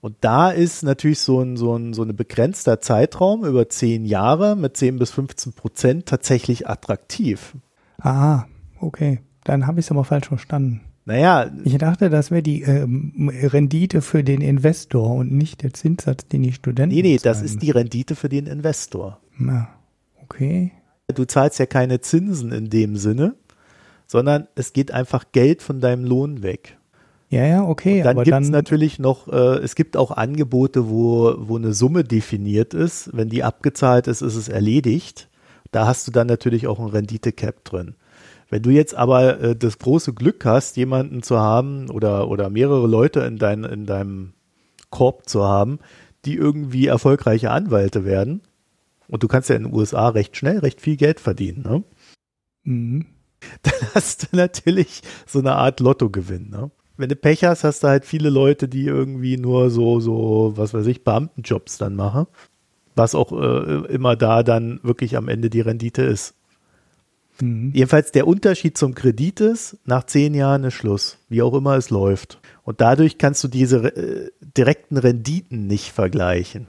Speaker 1: Und da ist natürlich so ein, so ein, so ein begrenzter Zeitraum über zehn Jahre mit 10 bis 15 Prozent tatsächlich attraktiv.
Speaker 2: Aha, okay. Dann habe ich es aber falsch verstanden.
Speaker 1: Naja.
Speaker 2: Ich dachte, das wäre die ähm, Rendite für den Investor und nicht der Zinssatz, den die Studenten
Speaker 1: Nee, nee, zahlen. das ist die Rendite für den Investor.
Speaker 2: Na, okay.
Speaker 1: Du zahlst ja keine Zinsen in dem Sinne, sondern es geht einfach Geld von deinem Lohn weg.
Speaker 2: Ja, ja, okay.
Speaker 1: Und dann gibt es natürlich noch, äh, es gibt auch Angebote, wo, wo eine Summe definiert ist. Wenn die abgezahlt ist, ist es erledigt. Da hast du dann natürlich auch ein Rendite-Cap drin. Wenn du jetzt aber äh, das große Glück hast, jemanden zu haben oder, oder mehrere Leute in, dein, in deinem Korb zu haben, die irgendwie erfolgreiche Anwälte werden, und du kannst ja in den USA recht schnell recht viel Geld verdienen, ne? Mhm. Dann hast du natürlich so eine Art Lottogewinn, ne? Wenn du Pech hast, hast du halt viele Leute, die irgendwie nur so, so, was weiß ich, Beamtenjobs dann machen. Was auch äh, immer da dann wirklich am Ende die Rendite ist. Mhm. Jedenfalls der Unterschied zum Kredit ist, nach zehn Jahren ist Schluss, wie auch immer es läuft. Und dadurch kannst du diese äh, direkten Renditen nicht vergleichen,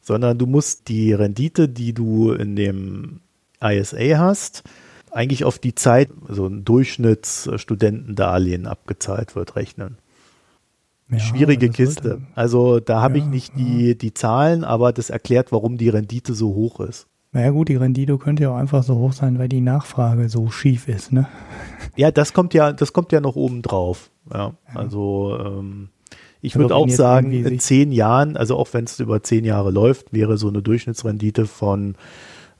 Speaker 1: sondern du musst die Rendite, die du in dem ISA hast, eigentlich auf die Zeit, so ein Durchschnittsstudentendarlehen abgezahlt wird, rechnen. Ja, Schwierige Kiste. Also da habe ja, ich nicht die, die Zahlen, aber das erklärt, warum die Rendite so hoch ist.
Speaker 2: Naja gut, die Rendite könnte ja auch einfach so hoch sein, weil die Nachfrage so schief ist, ne?
Speaker 1: Ja, das kommt ja, das kommt ja noch oben drauf. Ja, ja. also ähm, ich würde also auch sagen, in zehn Jahren, also auch wenn es über zehn Jahre läuft, wäre so eine Durchschnittsrendite von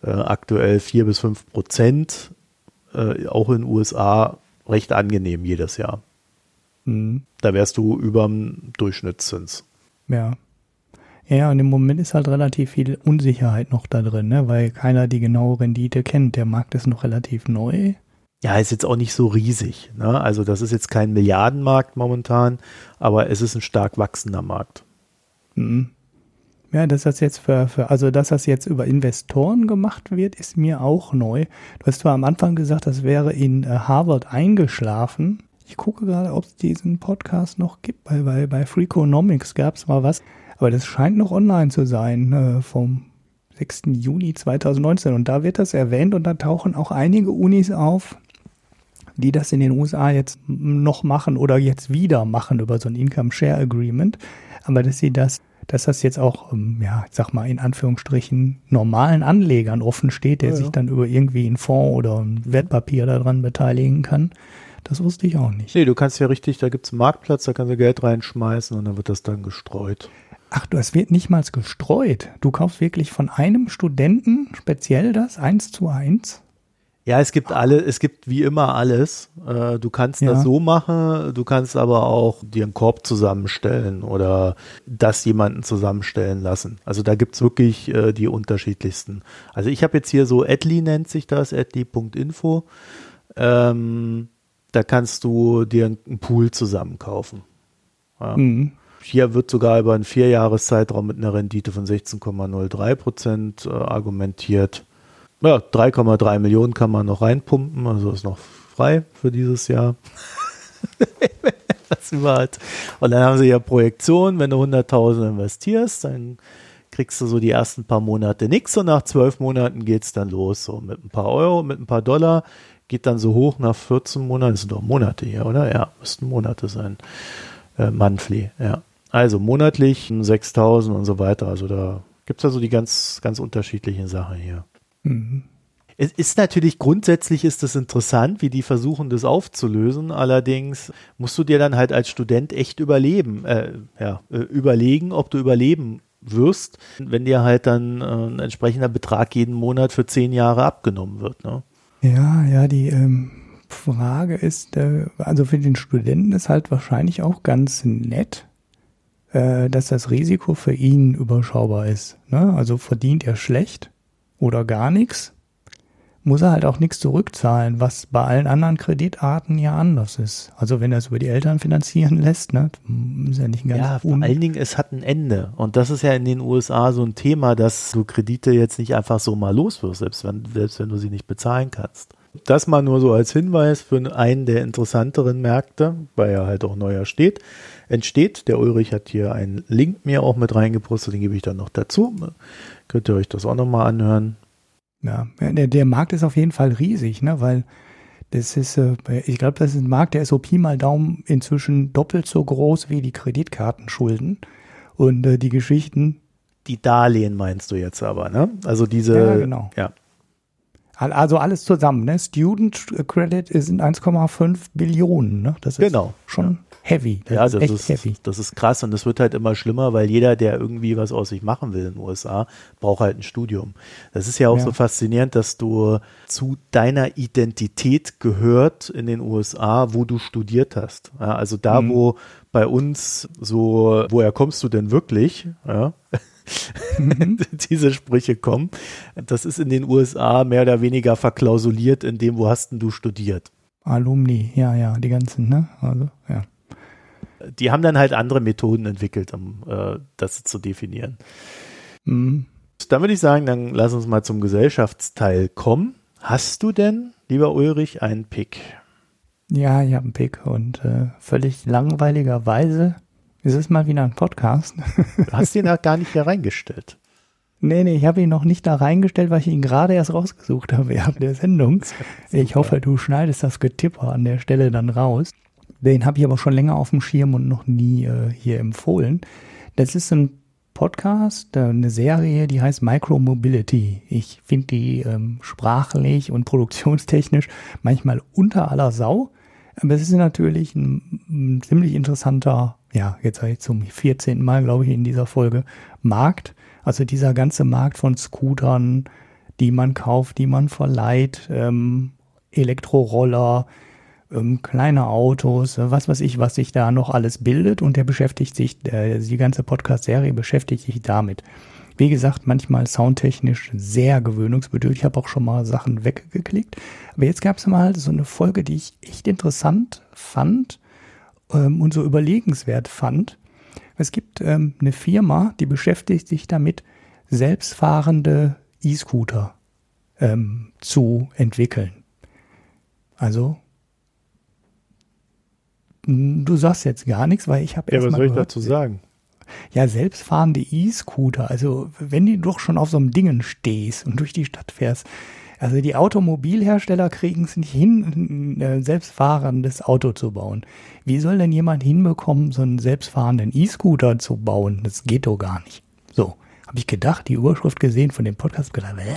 Speaker 1: äh, aktuell vier bis fünf Prozent, äh, auch in den USA recht angenehm jedes Jahr. Mhm. Da wärst du über dem Durchschnittszins.
Speaker 2: Ja. Ja, und im Moment ist halt relativ viel Unsicherheit noch da drin, ne? weil keiner die genaue Rendite kennt. Der Markt ist noch relativ neu.
Speaker 1: Ja, ist jetzt auch nicht so riesig. Ne? Also das ist jetzt kein Milliardenmarkt momentan, aber es ist ein stark wachsender Markt.
Speaker 2: Mhm. Ja, dass das jetzt für, für, also dass das jetzt über Investoren gemacht wird, ist mir auch neu. Du hast zwar am Anfang gesagt, das wäre in äh, Harvard eingeschlafen. Ich gucke gerade, ob es diesen Podcast noch gibt, weil bei, bei Freakonomics gab es mal was. Aber das scheint noch online zu sein, äh, vom 6. Juni 2019. Und da wird das erwähnt und da tauchen auch einige Unis auf, die das in den USA jetzt noch machen oder jetzt wieder machen über so ein Income Share Agreement. Aber dass sie das, dass das jetzt auch, ähm, ja, ich sag mal, in Anführungsstrichen normalen Anlegern offen steht, der ja, ja. sich dann über irgendwie einen Fonds oder ein Wertpapier daran beteiligen kann. Das wusste ich auch nicht.
Speaker 1: Nee, du kannst ja richtig, da gibt es einen Marktplatz, da kannst du Geld reinschmeißen und dann wird das dann gestreut.
Speaker 2: Ach, du, es wird nicht mal gestreut. Du kaufst wirklich von einem Studenten speziell das, eins zu eins?
Speaker 1: Ja, es gibt alle, es gibt wie immer alles. Äh, du kannst ja. das so machen, du kannst aber auch dir einen Korb zusammenstellen oder das jemanden zusammenstellen lassen. Also da gibt's wirklich äh, die unterschiedlichsten. Also ich habe jetzt hier so Atli nennt sich das, atli.info. Ähm, da kannst du dir einen Pool zusammenkaufen. Ja. Mhm. Hier wird sogar über einen Vierjahreszeitraum mit einer Rendite von 16,03 Prozent äh, argumentiert. Ja, 3,3 Millionen kann man noch reinpumpen, also ist noch frei für dieses Jahr. das überhaupt. Und dann haben sie ja Projektionen, wenn du 100.000 investierst, dann kriegst du so die ersten paar Monate nichts und nach zwölf Monaten geht es dann los, so mit ein paar Euro, mit ein paar Dollar, geht dann so hoch nach 14 Monaten, das sind doch Monate hier, oder? Ja, müssten Monate sein. Äh, monthly, ja. Also monatlich 6000 und so weiter. Also da gibt es also die ganz, ganz unterschiedlichen Sachen hier. Mhm. Es ist natürlich grundsätzlich ist es interessant, wie die versuchen, das aufzulösen. Allerdings musst du dir dann halt als Student echt überleben, äh, ja, äh, überlegen, ob du überleben wirst, wenn dir halt dann äh, ein entsprechender Betrag jeden Monat für zehn Jahre abgenommen wird. Ne?
Speaker 2: Ja, ja, die ähm, Frage ist, äh, also für den Studenten ist halt wahrscheinlich auch ganz nett, äh, dass das Risiko für ihn überschaubar ist. Ne? Also verdient er schlecht oder gar nichts, muss er halt auch nichts zurückzahlen, was bei allen anderen Kreditarten ja anders ist. Also wenn er es über die Eltern finanzieren lässt, ne, ist ja nicht ganz
Speaker 1: Ja, vor allen Dingen, es hat ein Ende. Und das ist ja in den USA so ein Thema, dass du Kredite jetzt nicht einfach so mal los wirst, selbst wenn, selbst wenn du sie nicht bezahlen kannst. Das mal nur so als Hinweis für einen der interessanteren Märkte, weil er halt auch neuer steht entsteht. Der Ulrich hat hier einen Link mir auch mit reingepostet, den gebe ich dann noch dazu. Könnt ihr euch das auch nochmal anhören.
Speaker 2: Ja, der, der Markt ist auf jeden Fall riesig, ne? weil Das ist, äh, ich glaube, das ist ein Markt, der ist so Pi mal Daumen inzwischen doppelt so groß wie die Kreditkartenschulden. Und äh, die Geschichten.
Speaker 1: Die Darlehen meinst du jetzt aber, ne? Also diese.
Speaker 2: Ja, genau.
Speaker 1: Ja.
Speaker 2: Also alles zusammen, ne? Student Credit sind 1,5 Billionen, ne? Das ist
Speaker 1: genau.
Speaker 2: schon ja. heavy.
Speaker 1: Das ja, ist das ist, heavy. das ist krass und das wird halt immer schlimmer, weil jeder, der irgendwie was aus sich machen will in den USA, braucht halt ein Studium. Das ist ja auch ja. so faszinierend, dass du zu deiner Identität gehört in den USA, wo du studiert hast. Ja, also da, mhm. wo bei uns so, woher kommst du denn wirklich? Ja. Mhm. diese Sprüche kommen. Das ist in den USA mehr oder weniger verklausuliert in dem, wo hast denn du studiert?
Speaker 2: Alumni, ja, ja, die ganzen, ne? Also, ja.
Speaker 1: Die haben dann halt andere Methoden entwickelt, um äh, das zu definieren. Mhm. Dann würde ich sagen, dann lass uns mal zum Gesellschaftsteil kommen. Hast du denn, lieber Ulrich, einen Pick?
Speaker 2: Ja, ich habe einen Pick und äh, völlig langweiligerweise es ist mal wieder ein Podcast.
Speaker 1: Du hast ihn da gar nicht hier reingestellt.
Speaker 2: Nee, nee, ich habe ihn noch nicht da reingestellt, weil ich ihn gerade erst rausgesucht habe während der Sendung. Ich hoffe, du schneidest das Getipper an der Stelle dann raus. Den habe ich aber schon länger auf dem Schirm und noch nie äh, hier empfohlen. Das ist ein Podcast, äh, eine Serie, die heißt Micro Mobility. Ich finde die ähm, sprachlich und produktionstechnisch manchmal unter aller Sau. Aber es ist natürlich ein, ein ziemlich interessanter ja, jetzt habe ich zum 14. Mal, glaube ich, in dieser Folge, Markt. Also dieser ganze Markt von Scootern, die man kauft, die man verleiht, ähm, Elektroroller, ähm, kleine Autos, äh, was weiß ich, was sich da noch alles bildet und der beschäftigt sich, äh, die ganze Podcast-Serie beschäftigt sich damit. Wie gesagt, manchmal soundtechnisch sehr gewöhnungsbedürftig. Ich habe auch schon mal Sachen weggeklickt. Aber jetzt gab es mal so eine Folge, die ich echt interessant fand ähm, und so überlegenswert fand. Es gibt ähm, eine Firma, die beschäftigt sich damit, selbstfahrende E-Scooter ähm, zu entwickeln. Also du sagst jetzt gar nichts, weil ich habe
Speaker 1: ja, was soll ich dazu sagen?
Speaker 2: Ja, selbstfahrende E-Scooter. Also wenn du doch schon auf so einem Dingen stehst und durch die Stadt fährst, also die Automobilhersteller kriegen es nicht hin, ein selbstfahrendes Auto zu bauen. Wie soll denn jemand hinbekommen, so einen selbstfahrenden E-Scooter zu bauen? Das geht doch gar nicht. So, habe ich gedacht, die Überschrift gesehen von dem Podcast, gedacht, äh,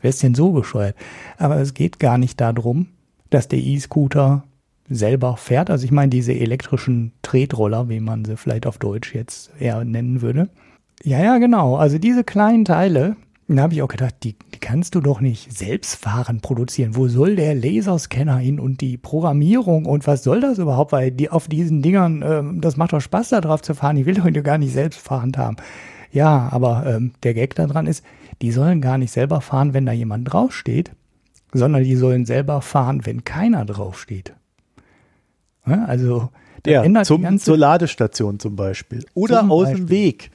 Speaker 2: wer ist denn so bescheuert? Aber es geht gar nicht darum, dass der E-Scooter selber fährt. Also ich meine diese elektrischen Tretroller, wie man sie vielleicht auf Deutsch jetzt eher nennen würde. Ja, ja, genau. Also diese kleinen Teile, da habe ich auch gedacht, die, die kannst du doch nicht selbstfahrend produzieren. Wo soll der Laserscanner hin und die Programmierung und was soll das überhaupt? Weil die auf diesen Dingern, ähm, das macht doch Spaß, da drauf zu fahren. Ich will doch gar nicht selbstfahrend haben. Ja, aber ähm, der Gag daran ist, die sollen gar nicht selber fahren, wenn da jemand draufsteht, sondern die sollen selber fahren, wenn keiner draufsteht. Ja, also
Speaker 1: ja, ändert zum, zur Ladestation zum Beispiel. Oder zum aus Beispiel. dem Weg.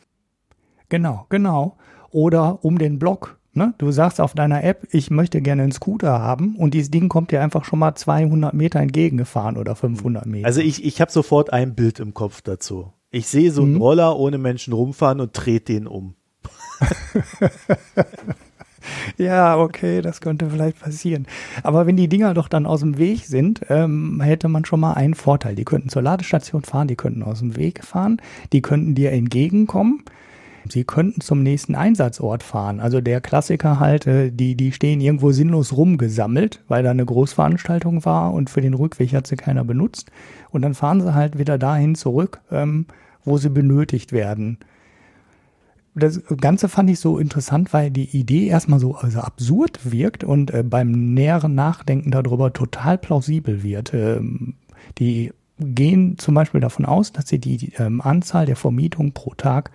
Speaker 2: Genau, genau oder um den Block. Ne? Du sagst auf deiner App, ich möchte gerne einen Scooter haben und dieses Ding kommt dir einfach schon mal 200 Meter entgegengefahren oder 500 Meter.
Speaker 1: Also ich, ich habe sofort ein Bild im Kopf dazu. Ich sehe so einen mhm. Roller ohne Menschen rumfahren und dreht den um.
Speaker 2: ja, okay, das könnte vielleicht passieren. Aber wenn die Dinger doch dann aus dem Weg sind, ähm, hätte man schon mal einen Vorteil. Die könnten zur Ladestation fahren, die könnten aus dem Weg fahren, die könnten dir entgegenkommen Sie könnten zum nächsten Einsatzort fahren. Also der Klassiker halt, äh, die, die stehen irgendwo sinnlos rumgesammelt, weil da eine Großveranstaltung war und für den Rückweg hat sie keiner benutzt. Und dann fahren sie halt wieder dahin zurück, ähm, wo sie benötigt werden. Das Ganze fand ich so interessant, weil die Idee erstmal so also absurd wirkt und äh, beim näheren Nachdenken darüber total plausibel wird. Ähm, die gehen zum Beispiel davon aus, dass sie die ähm, Anzahl der Vermietungen pro Tag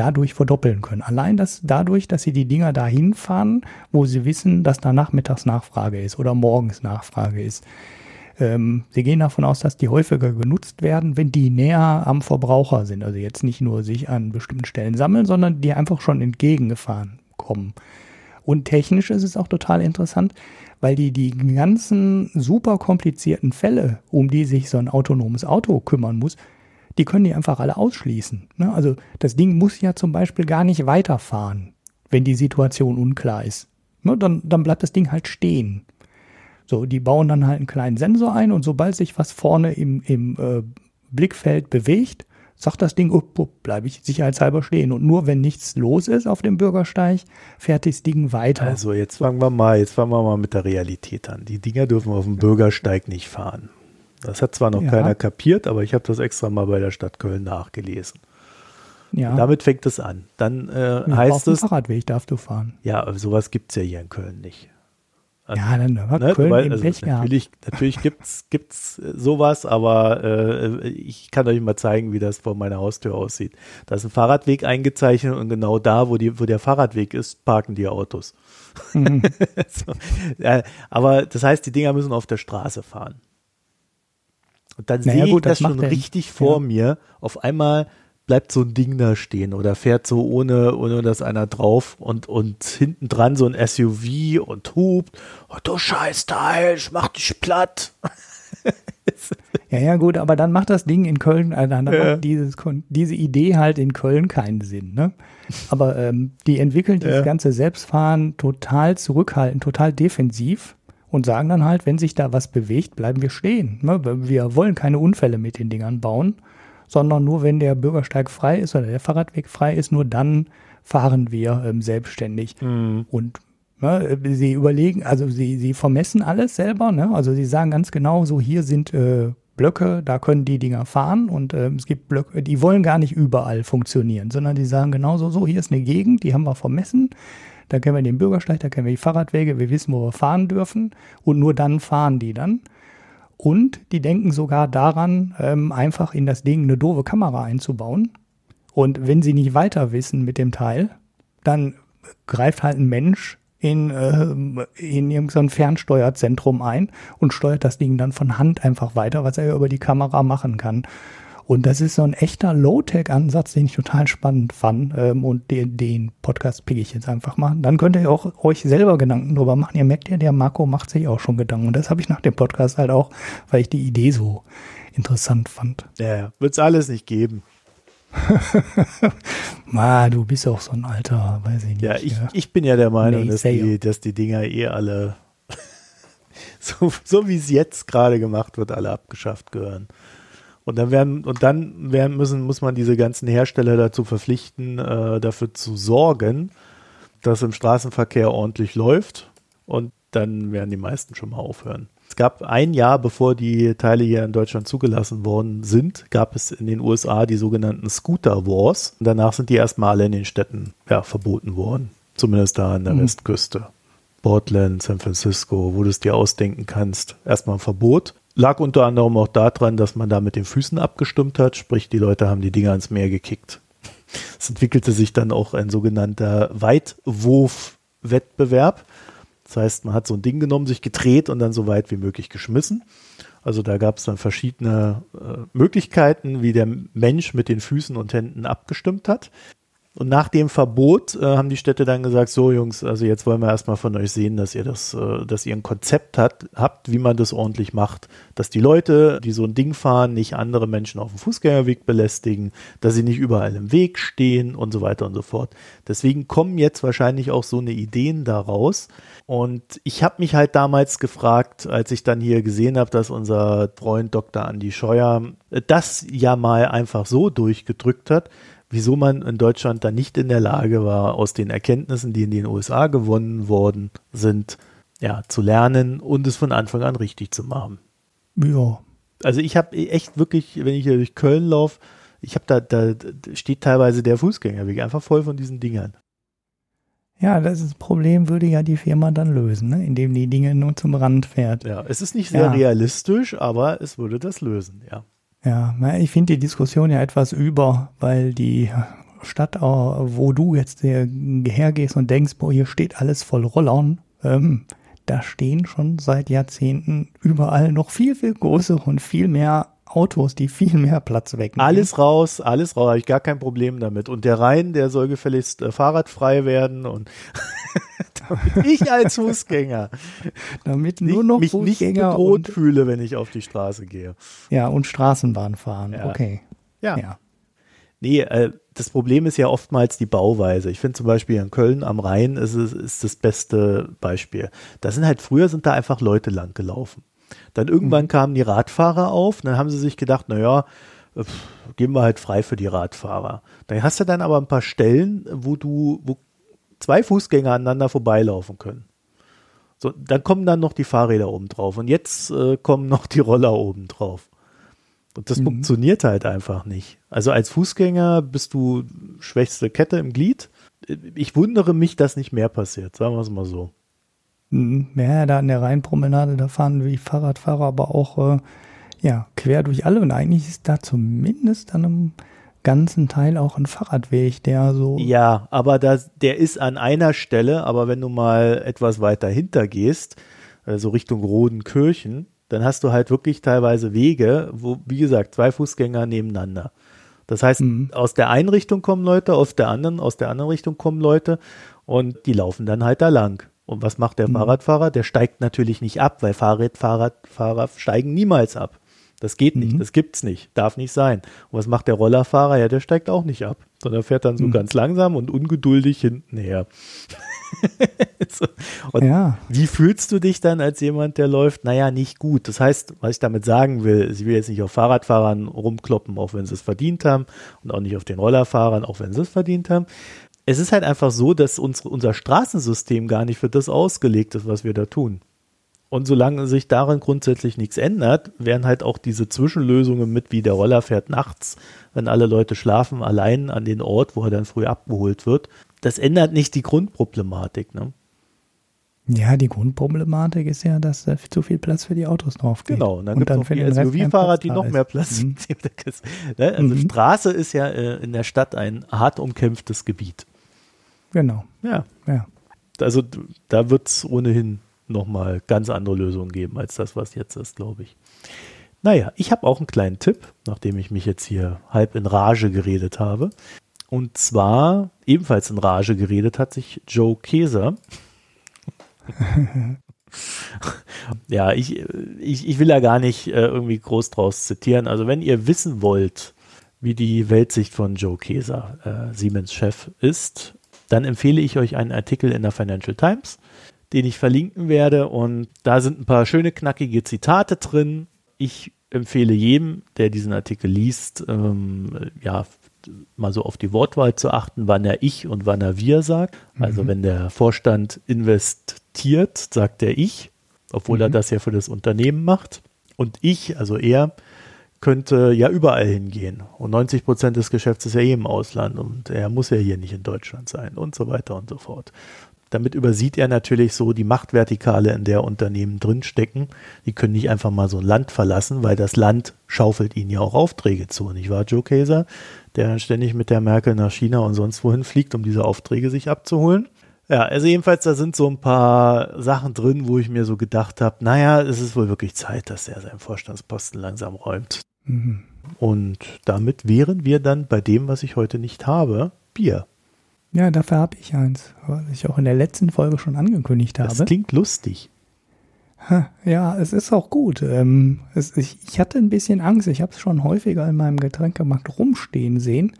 Speaker 2: dadurch verdoppeln können. Allein das dadurch, dass sie die Dinger dahin fahren, wo sie wissen, dass da nachmittags Nachfrage ist oder morgens Nachfrage ist. Ähm, sie gehen davon aus, dass die häufiger genutzt werden, wenn die näher am Verbraucher sind. Also jetzt nicht nur sich an bestimmten Stellen sammeln, sondern die einfach schon entgegengefahren kommen. Und technisch ist es auch total interessant, weil die die ganzen super komplizierten Fälle, um die sich so ein autonomes Auto kümmern muss, die können die einfach alle ausschließen. Ne? Also das Ding muss ja zum Beispiel gar nicht weiterfahren, wenn die Situation unklar ist. Ne? Dann, dann bleibt das Ding halt stehen. So, die bauen dann halt einen kleinen Sensor ein und sobald sich was vorne im, im äh, Blickfeld bewegt, sagt das Ding, up, up, bleibe ich sicherheitshalber stehen. Und nur wenn nichts los ist auf dem Bürgersteig, fährt das Ding weiter.
Speaker 1: Also jetzt fangen wir mal, jetzt fangen wir mal mit der Realität an. Die Dinger dürfen auf dem Bürgersteig nicht fahren. Das hat zwar noch ja. keiner kapiert, aber ich habe das extra mal bei der Stadt Köln nachgelesen. Ja. Damit fängt es an. Dann äh, ja, heißt es.
Speaker 2: Fahrradweg darfst du fahren.
Speaker 1: Ja, sowas gibt es ja hier in Köln nicht.
Speaker 2: Also, ja, dann hat ne, Köln weil, also Pech
Speaker 1: natürlich, natürlich gibt's gibt's sowas, aber äh, ich kann euch mal zeigen, wie das vor meiner Haustür aussieht. Da ist ein Fahrradweg eingezeichnet und genau da, wo die, wo der Fahrradweg ist, parken die Autos. Mhm. so, ja, aber das heißt, die Dinger müssen auf der Straße fahren. Und dann naja, sehe ich das, das schon richtig vor ja. mir. Auf einmal bleibt so ein Ding da stehen oder fährt so ohne, ohne dass einer drauf und, und hinten dran so ein SUV und hupt. Oh, du Scheißteil, ich mach dich platt.
Speaker 2: ja, ja, gut, aber dann macht das Ding in Köln, also dann ja. dieses, diese Idee halt in Köln keinen Sinn. Ne? Aber ähm, die entwickeln dieses ja. ganze Selbstfahren total zurückhaltend, total defensiv und sagen dann halt, wenn sich da was bewegt, bleiben wir stehen. Ne? Wir wollen keine Unfälle mit den Dingern bauen sondern nur wenn der Bürgersteig frei ist oder der Fahrradweg frei ist, nur dann fahren wir ähm, selbstständig. Mhm. Und ne, sie überlegen, also sie, sie vermessen alles selber, ne? also sie sagen ganz genau, so hier sind äh, Blöcke, da können die Dinger fahren und äh, es gibt Blöcke, die wollen gar nicht überall funktionieren, sondern die sagen genauso, so hier ist eine Gegend, die haben wir vermessen, da kennen wir den Bürgersteig, da kennen wir die Fahrradwege, wir wissen, wo wir fahren dürfen und nur dann fahren die dann. Und die denken sogar daran, ähm, einfach in das Ding eine doofe Kamera einzubauen. Und wenn sie nicht weiter wissen mit dem Teil, dann greift halt ein Mensch in, äh, in irgendein Fernsteuerzentrum ein und steuert das Ding dann von Hand einfach weiter, was er über die Kamera machen kann. Und das ist so ein echter Low-Tech-Ansatz, den ich total spannend fand. Ähm, und den, den Podcast pick ich jetzt einfach mal. Dann könnt ihr auch euch selber Gedanken drüber machen. Ihr merkt ja, der Marco macht sich auch schon Gedanken. Und das habe ich nach dem Podcast halt auch, weil ich die Idee so interessant fand.
Speaker 1: Ja, wird es alles nicht geben.
Speaker 2: Ma, du bist auch so ein alter, weiß ich nicht.
Speaker 1: Ja, ich, ich bin ja der Meinung, dass die, dass die Dinger eh alle, so, so wie es jetzt gerade gemacht wird, alle abgeschafft gehören. Und dann werden, und dann werden müssen, muss man diese ganzen Hersteller dazu verpflichten, äh, dafür zu sorgen, dass im Straßenverkehr ordentlich läuft. Und dann werden die meisten schon mal aufhören. Es gab ein Jahr, bevor die Teile hier in Deutschland zugelassen worden sind, gab es in den USA die sogenannten Scooter Wars. Und danach sind die erstmal alle in den Städten ja, verboten worden. Zumindest da an der mhm. Westküste. Portland, San Francisco, wo du es dir ausdenken kannst. Erstmal ein Verbot. Lag unter anderem auch daran, dass man da mit den Füßen abgestimmt hat, sprich die Leute haben die Dinger ins Meer gekickt. Es entwickelte sich dann auch ein sogenannter Weitwurfwettbewerb. Das heißt, man hat so ein Ding genommen, sich gedreht und dann so weit wie möglich geschmissen. Also da gab es dann verschiedene äh, Möglichkeiten, wie der Mensch mit den Füßen und Händen abgestimmt hat. Und nach dem Verbot äh, haben die Städte dann gesagt, so Jungs, also jetzt wollen wir erstmal von euch sehen, dass ihr das, äh, dass ihr ein Konzept hat, habt, wie man das ordentlich macht, dass die Leute, die so ein Ding fahren, nicht andere Menschen auf dem Fußgängerweg belästigen, dass sie nicht überall im Weg stehen und so weiter und so fort. Deswegen kommen jetzt wahrscheinlich auch so eine Ideen daraus. Und ich habe mich halt damals gefragt, als ich dann hier gesehen habe, dass unser Freund Dr. Andy Scheuer das ja mal einfach so durchgedrückt hat, wieso man in Deutschland da nicht in der Lage war, aus den Erkenntnissen, die in den USA gewonnen worden sind, ja, zu lernen und es von Anfang an richtig zu machen.
Speaker 2: Ja.
Speaker 1: Also ich habe echt wirklich, wenn ich hier durch Köln laufe, ich habe da, da steht teilweise der Fußgängerweg einfach voll von diesen Dingern.
Speaker 2: Ja, das, ist das Problem würde ja die Firma dann lösen, ne? indem die Dinge nur zum Rand fährt.
Speaker 1: Ja, es ist nicht sehr ja. realistisch, aber es würde das lösen, ja.
Speaker 2: Ja, ich finde die Diskussion ja etwas über, weil die Stadt, äh, wo du jetzt hergehst und denkst, boah, hier steht alles voll Rollern, ähm, da stehen schon seit Jahrzehnten überall noch viel, viel größere und viel mehr Autos, die viel mehr Platz wegnehmen.
Speaker 1: Alles raus, alles raus, habe ich gar kein Problem damit. Und der Rhein, der soll gefälligst äh, fahrradfrei werden und damit ich als Fußgänger
Speaker 2: damit nur noch
Speaker 1: mich Fußgänger nicht bedroht fühle, wenn ich auf die Straße gehe.
Speaker 2: Ja, und Straßenbahn fahren. Ja. Okay.
Speaker 1: Ja. ja. Nee, äh, das Problem ist ja oftmals die Bauweise. Ich finde zum Beispiel in Köln am Rhein ist, es, ist das beste Beispiel. Da sind halt früher sind da einfach Leute lang gelaufen. Dann irgendwann mhm. kamen die Radfahrer auf, dann haben sie sich gedacht, naja, geben wir halt frei für die Radfahrer. Dann hast du dann aber ein paar Stellen, wo du, wo zwei Fußgänger aneinander vorbeilaufen können. So, dann kommen dann noch die Fahrräder oben drauf und jetzt äh, kommen noch die Roller oben drauf. Und das mhm. funktioniert halt einfach nicht. Also als Fußgänger bist du schwächste Kette im Glied. Ich wundere mich, dass nicht mehr passiert, sagen wir es mal so.
Speaker 2: Ja, da an der Rheinpromenade, da fahren wie Fahrradfahrer aber auch äh, ja, quer durch alle und eigentlich ist da zumindest an einem ganzen Teil auch ein Fahrradweg, der so.
Speaker 1: Ja, aber das, der ist an einer Stelle, aber wenn du mal etwas weiter hinter gehst, so also Richtung Rodenkirchen, dann hast du halt wirklich teilweise Wege, wo, wie gesagt, zwei Fußgänger nebeneinander. Das heißt, mhm. aus der einen Richtung kommen Leute, aus der anderen, aus der anderen Richtung kommen Leute und die laufen dann halt da lang. Und was macht der mhm. Fahrradfahrer? Der steigt natürlich nicht ab, weil Fahrradfahrer Fahrer steigen niemals ab. Das geht nicht, mhm. das gibt's nicht, darf nicht sein. Und was macht der Rollerfahrer? Ja, der steigt auch nicht ab, sondern fährt dann so mhm. ganz langsam und ungeduldig hinten her. so. Und ja. wie fühlst du dich dann als jemand, der läuft? Naja, nicht gut. Das heißt, was ich damit sagen will, ich will jetzt nicht auf Fahrradfahrern rumkloppen, auch wenn sie es verdient haben, und auch nicht auf den Rollerfahrern, auch wenn sie es verdient haben. Es ist halt einfach so, dass uns, unser Straßensystem gar nicht für das ausgelegt ist, was wir da tun. Und solange sich darin grundsätzlich nichts ändert, werden halt auch diese Zwischenlösungen mit, wie der Roller fährt nachts, wenn alle Leute schlafen, allein an den Ort, wo er dann früh abgeholt wird. Das ändert nicht die Grundproblematik. Ne?
Speaker 2: Ja, die Grundproblematik ist ja, dass da zu viel Platz für die Autos drauf geht.
Speaker 1: Genau, und dann gibt es noch die SUV-Fahrer, die noch mehr Platz mhm. ne? Also mhm. Straße ist ja äh, in der Stadt ein hart umkämpftes Gebiet.
Speaker 2: Genau.
Speaker 1: Ja. ja. Also da wird es ohnehin nochmal ganz andere Lösungen geben als das, was jetzt ist, glaube ich. Naja, ich habe auch einen kleinen Tipp, nachdem ich mich jetzt hier halb in Rage geredet habe. Und zwar, ebenfalls in Rage geredet hat sich Joe Keser. ja, ich, ich, ich will ja gar nicht äh, irgendwie groß draus zitieren. Also wenn ihr wissen wollt, wie die Weltsicht von Joe Keser, äh, Siemens-Chef, ist, dann empfehle ich euch einen Artikel in der Financial Times den ich verlinken werde. Und da sind ein paar schöne, knackige Zitate drin. Ich empfehle jedem, der diesen Artikel liest, ähm, ja, mal so auf die Wortwahl zu achten, wann er ich und wann er wir sagt. Also mhm. wenn der Vorstand investiert, sagt er ich, obwohl mhm. er das ja für das Unternehmen macht. Und ich, also er, könnte ja überall hingehen. Und 90 Prozent des Geschäfts ist ja eh im Ausland und er muss ja hier nicht in Deutschland sein und so weiter und so fort. Damit übersieht er natürlich so die Machtvertikale, in der Unternehmen drinstecken. Die können nicht einfach mal so ein Land verlassen, weil das Land schaufelt ihnen ja auch Aufträge zu, nicht wahr, Joe Kaeser? Der ständig mit der Merkel nach China und sonst wohin fliegt, um diese Aufträge sich abzuholen. Ja, also jedenfalls, da sind so ein paar Sachen drin, wo ich mir so gedacht habe, naja, es ist wohl wirklich Zeit, dass er seinen Vorstandsposten langsam räumt. Mhm. Und damit wären wir dann bei dem, was ich heute nicht habe, Bier.
Speaker 2: Ja, dafür habe ich eins, was ich auch in der letzten Folge schon angekündigt habe. Das
Speaker 1: klingt lustig.
Speaker 2: Ja, es ist auch gut. Ähm, es, ich, ich, hatte ein bisschen Angst. Ich habe es schon häufiger in meinem Getränkemarkt rumstehen sehen.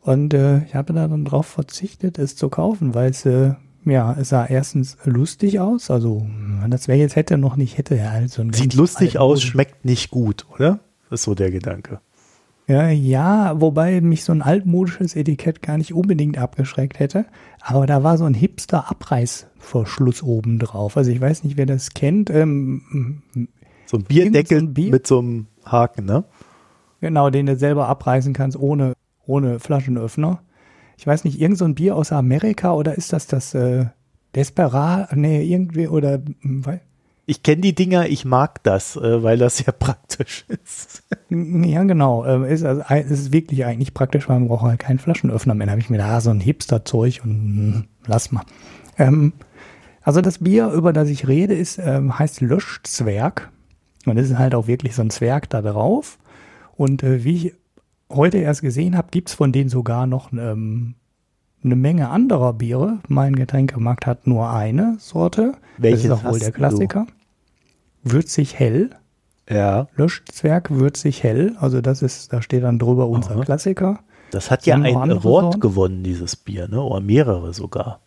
Speaker 2: Und äh, ich habe da dann drauf verzichtet, es zu kaufen, weil es, äh, ja, es sah erstens lustig aus. Also, wenn das wäre jetzt hätte noch nicht hätte, ja, halt so
Speaker 1: Sieht lustig aus, schmeckt nicht gut, oder? Das ist so der Gedanke.
Speaker 2: Ja, ja, wobei mich so ein altmodisches Etikett gar nicht unbedingt abgeschreckt hätte. Aber da war so ein Hipster-Abreißverschluss oben drauf. Also ich weiß nicht, wer das kennt. Ähm,
Speaker 1: so ein Bierdeckel Bier? mit so einem Haken, ne?
Speaker 2: Genau, den du selber abreißen kannst ohne, ohne Flaschenöffner. Ich weiß nicht, irgend so ein Bier aus Amerika oder ist das das äh, Desperat? Nee, irgendwie oder hm,
Speaker 1: ich kenne die Dinger, ich mag das, äh, weil das sehr praktisch ist.
Speaker 2: Ja, genau. Ähm, ist, also, ist wirklich eigentlich praktisch, weil man braucht halt keinen Flaschenöffner mehr. Da habe ich mir da so ein Hipster-Zeug und hm, lass mal. Ähm, also das Bier, über das ich rede, ist, ähm, heißt Löschzwerg. Und es ist halt auch wirklich so ein Zwerg da drauf. Und äh, wie ich heute erst gesehen habe, gibt es von denen sogar noch ähm, eine Menge anderer Biere. Mein Getränkemarkt hat nur eine Sorte.
Speaker 1: Welches
Speaker 2: das ist auch wohl der Klassiker. Du? Würzig hell.
Speaker 1: Ja.
Speaker 2: Löschzwerg würzig hell. Also das ist, da steht dann drüber unser Aha. Klassiker.
Speaker 1: Das hat ja ein Award Sorten. gewonnen, dieses Bier, ne? Oder mehrere sogar.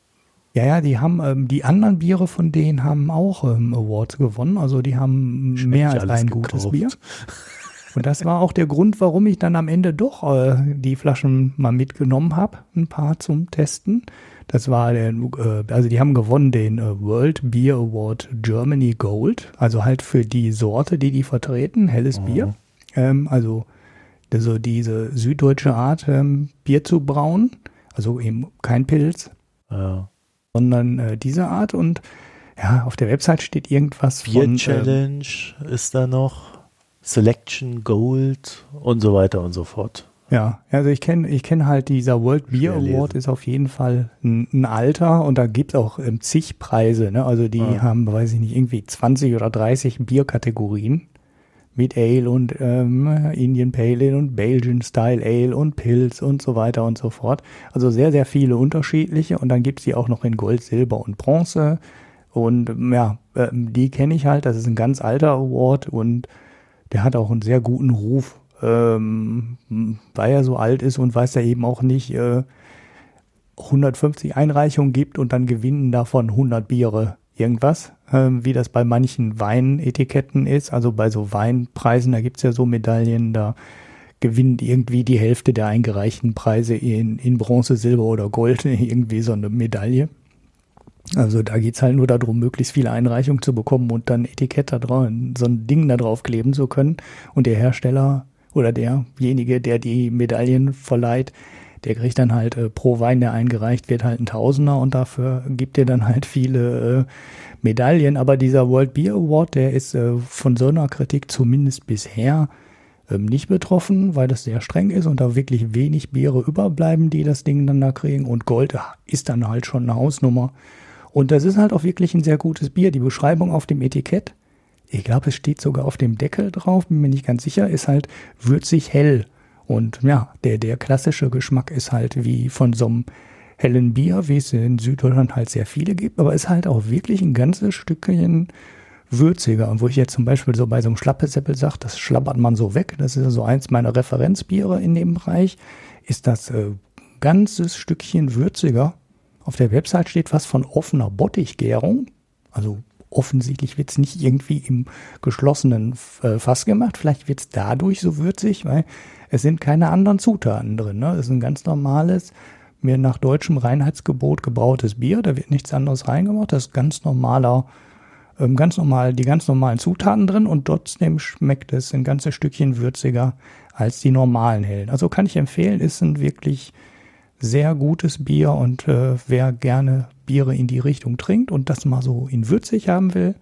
Speaker 2: Ja, ja, die haben, ähm, die anderen Biere von denen haben auch ähm, Awards gewonnen. Also die haben Schmeckt mehr als ein gekauft. gutes Bier. Und das war auch der Grund, warum ich dann am Ende doch äh, die Flaschen mal mitgenommen habe, ein paar zum Testen. Das war der, äh, also die haben gewonnen den äh, World Beer Award Germany Gold, also halt für die Sorte, die die vertreten, helles mhm. Bier. Ähm, also, also diese süddeutsche Art, ähm, Bier zu brauen, also eben kein Pilz, ja. sondern äh, diese Art und ja, auf der Website steht irgendwas
Speaker 1: Bier von. Bier Challenge ähm, ist da noch. Selection Gold und so weiter und so fort.
Speaker 2: Ja, also ich kenne ich kenn halt dieser World Beer Award ist auf jeden Fall ein, ein Alter und da gibt es auch ähm, zig Preise. Ne? Also die ah. haben, weiß ich nicht, irgendwie 20 oder 30 Bierkategorien mit Ale und ähm, Indian Pale Ale und Belgian Style Ale und Pilz und so weiter und so fort. Also sehr, sehr viele unterschiedliche und dann gibt es die auch noch in Gold, Silber und Bronze. Und ja, äh, die kenne ich halt, das ist ein ganz alter Award und der hat auch einen sehr guten Ruf, ähm, weil er so alt ist und weiß er eben auch nicht äh, 150 Einreichungen gibt und dann gewinnen davon 100 Biere irgendwas, äh, wie das bei manchen Weinetiketten ist. Also bei so Weinpreisen, da gibt's ja so Medaillen, da gewinnt irgendwie die Hälfte der eingereichten Preise in, in Bronze, Silber oder Gold irgendwie so eine Medaille. Also da geht's halt nur darum, möglichst viele Einreichungen zu bekommen und dann Etikett da drauf, so ein Ding da drauf kleben zu können. Und der Hersteller oder derjenige, der die Medaillen verleiht, der kriegt dann halt äh, pro Wein, der eingereicht wird, halt ein Tausender und dafür gibt er dann halt viele äh, Medaillen. Aber dieser World Beer Award, der ist äh, von so einer Kritik zumindest bisher ähm, nicht betroffen, weil das sehr streng ist und da wirklich wenig Biere überbleiben, die das Ding dann da kriegen. Und Gold ist dann halt schon eine Hausnummer. Und das ist halt auch wirklich ein sehr gutes Bier. Die Beschreibung auf dem Etikett, ich glaube, es steht sogar auf dem Deckel drauf, bin mir nicht ganz sicher, ist halt würzig hell. Und ja, der, der klassische Geschmack ist halt wie von so einem hellen Bier, wie es in Süddeutschland halt sehr viele gibt, aber ist halt auch wirklich ein ganzes Stückchen würziger. Und wo ich jetzt zum Beispiel so bei so einem Schlappeseppel sage, das schlappert man so weg, das ist so eins meiner Referenzbiere in dem Bereich, ist das äh, ganzes Stückchen würziger auf der Website steht was von offener Bottichgärung. Also offensichtlich wird es nicht irgendwie im geschlossenen äh, Fass gemacht. Vielleicht wird es dadurch so würzig, weil es sind keine anderen Zutaten drin. Ne? Es ist ein ganz normales, mir nach deutschem Reinheitsgebot gebrautes Bier. Da wird nichts anderes reingemacht. Das ist ganz normaler, ähm, ganz normal, die ganz normalen Zutaten drin und trotzdem schmeckt es ein ganzes Stückchen würziger als die normalen hellen. Also kann ich empfehlen, ist ein wirklich sehr gutes Bier und äh, wer gerne Biere in die Richtung trinkt und das mal so in würzig haben will,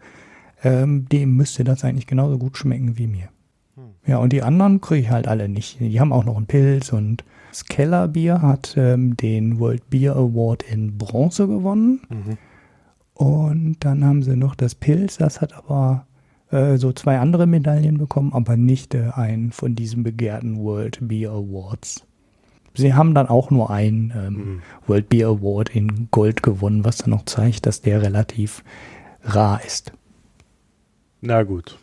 Speaker 2: ähm, dem müsste das eigentlich genauso gut schmecken wie mir. Hm. Ja, und die anderen kriege ich halt alle nicht. Die haben auch noch einen Pilz und das Kellerbier hat ähm, den World Beer Award in Bronze gewonnen. Mhm. Und dann haben sie noch das Pilz, das hat aber äh, so zwei andere Medaillen bekommen, aber nicht äh, einen von diesen begehrten World Beer Awards. Sie haben dann auch nur einen ähm, mhm. World Beer Award in Gold gewonnen, was dann noch zeigt, dass der relativ rar ist.
Speaker 1: Na gut.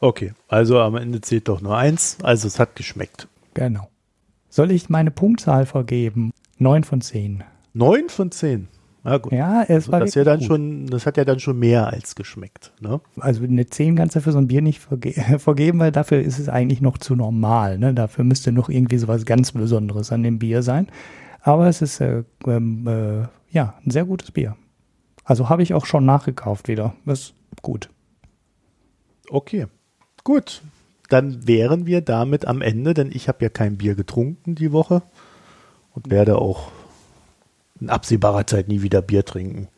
Speaker 1: Okay, also am Ende zählt doch nur eins, also es hat geschmeckt.
Speaker 2: Genau. Soll ich meine Punktzahl vergeben? Neun von zehn.
Speaker 1: Neun von zehn?
Speaker 2: Ja, gut. Ja, es also war
Speaker 1: das, ja dann schon, das hat ja dann schon mehr als geschmeckt. Ne?
Speaker 2: Also eine 10 kannst du für so ein Bier nicht verge vergeben, weil dafür ist es eigentlich noch zu normal. Ne? Dafür müsste noch irgendwie sowas ganz Besonderes an dem Bier sein. Aber es ist äh, ähm, äh, ja ein sehr gutes Bier. Also habe ich auch schon nachgekauft wieder. Das ist gut.
Speaker 1: Okay, gut. Dann wären wir damit am Ende, denn ich habe ja kein Bier getrunken die Woche und werde auch in absehbarer Zeit nie wieder Bier trinken.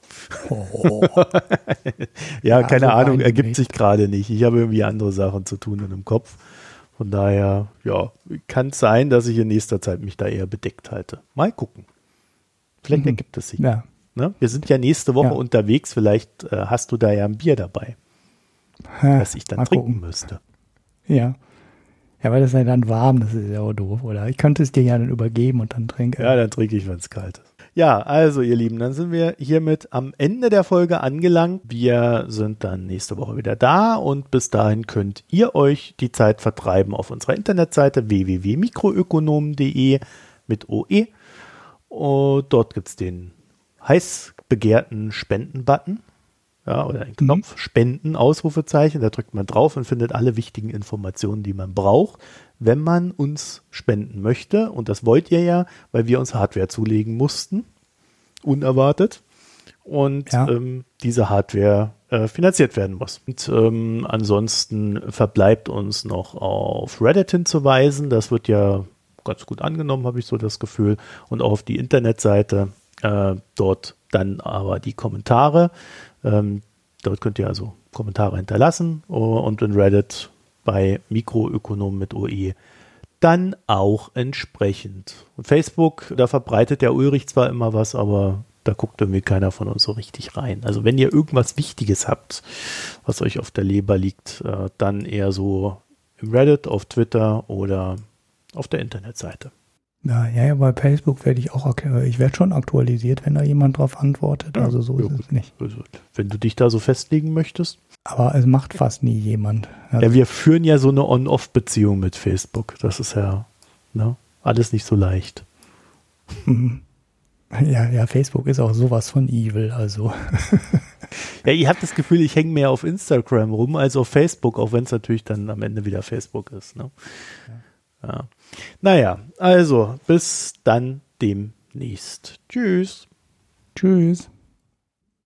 Speaker 1: Oh. ja, keine also Ahnung, ergibt nicht. sich gerade nicht. Ich habe irgendwie andere Sachen zu tun in dem Kopf. Von daher, ja, kann es sein, dass ich in nächster Zeit mich da eher bedeckt halte. Mal gucken. Vielleicht mhm. ergibt es sich. Ja. Ne? Wir sind ja nächste Woche ja. unterwegs. Vielleicht äh, hast du da ja ein Bier dabei, ha, das ich dann trinken gucken. müsste.
Speaker 2: Ja. Ja, weil das ist ja dann warm, das ist ja auch doof, oder? Ich könnte es dir ja dann übergeben und dann trinken.
Speaker 1: Ja, dann trinke ich, wenn es kalt ist. Ja, also ihr Lieben, dann sind wir hiermit am Ende der Folge angelangt. Wir sind dann nächste Woche wieder da und bis dahin könnt ihr euch die Zeit vertreiben auf unserer Internetseite www.mikroökonomen.de mit OE. Und dort gibt es den heiß begehrten Spenden-Button. Ja, oder einen Knopf, mhm. Spenden, Ausrufezeichen, da drückt man drauf und findet alle wichtigen Informationen, die man braucht, wenn man uns spenden möchte. Und das wollt ihr ja, weil wir uns Hardware zulegen mussten, unerwartet. Und ja. ähm, diese Hardware äh, finanziert werden muss. Und ähm, ansonsten verbleibt uns noch auf Reddit hinzuweisen. Das wird ja ganz gut angenommen, habe ich so das Gefühl. Und auch auf die Internetseite. Äh, dort dann aber die Kommentare. Ähm, dort könnt ihr also Kommentare hinterlassen und in Reddit bei Mikroökonomen mit OE dann auch entsprechend. Und Facebook, da verbreitet der Ulrich zwar immer was, aber da guckt irgendwie keiner von uns so richtig rein. Also wenn ihr irgendwas Wichtiges habt, was euch auf der Leber liegt, äh, dann eher so im Reddit, auf Twitter oder auf der Internetseite.
Speaker 2: Ja, ja, ja, bei Facebook werde ich auch, ich werde schon aktualisiert, wenn da jemand drauf antwortet. Ja, also so ja, ist es nicht.
Speaker 1: Wenn du dich da so festlegen möchtest.
Speaker 2: Aber es macht fast nie jemand.
Speaker 1: Also ja, wir führen ja so eine On-Off-Beziehung mit Facebook. Das ist ja ne, alles nicht so leicht.
Speaker 2: Mhm. Ja, ja, Facebook ist auch sowas von evil, also.
Speaker 1: ja, ihr habt das Gefühl, ich hänge mehr auf Instagram rum als auf Facebook, auch wenn es natürlich dann am Ende wieder Facebook ist. Ne? Ja. ja. Naja, also bis dann demnächst. Tschüss.
Speaker 2: Tschüss.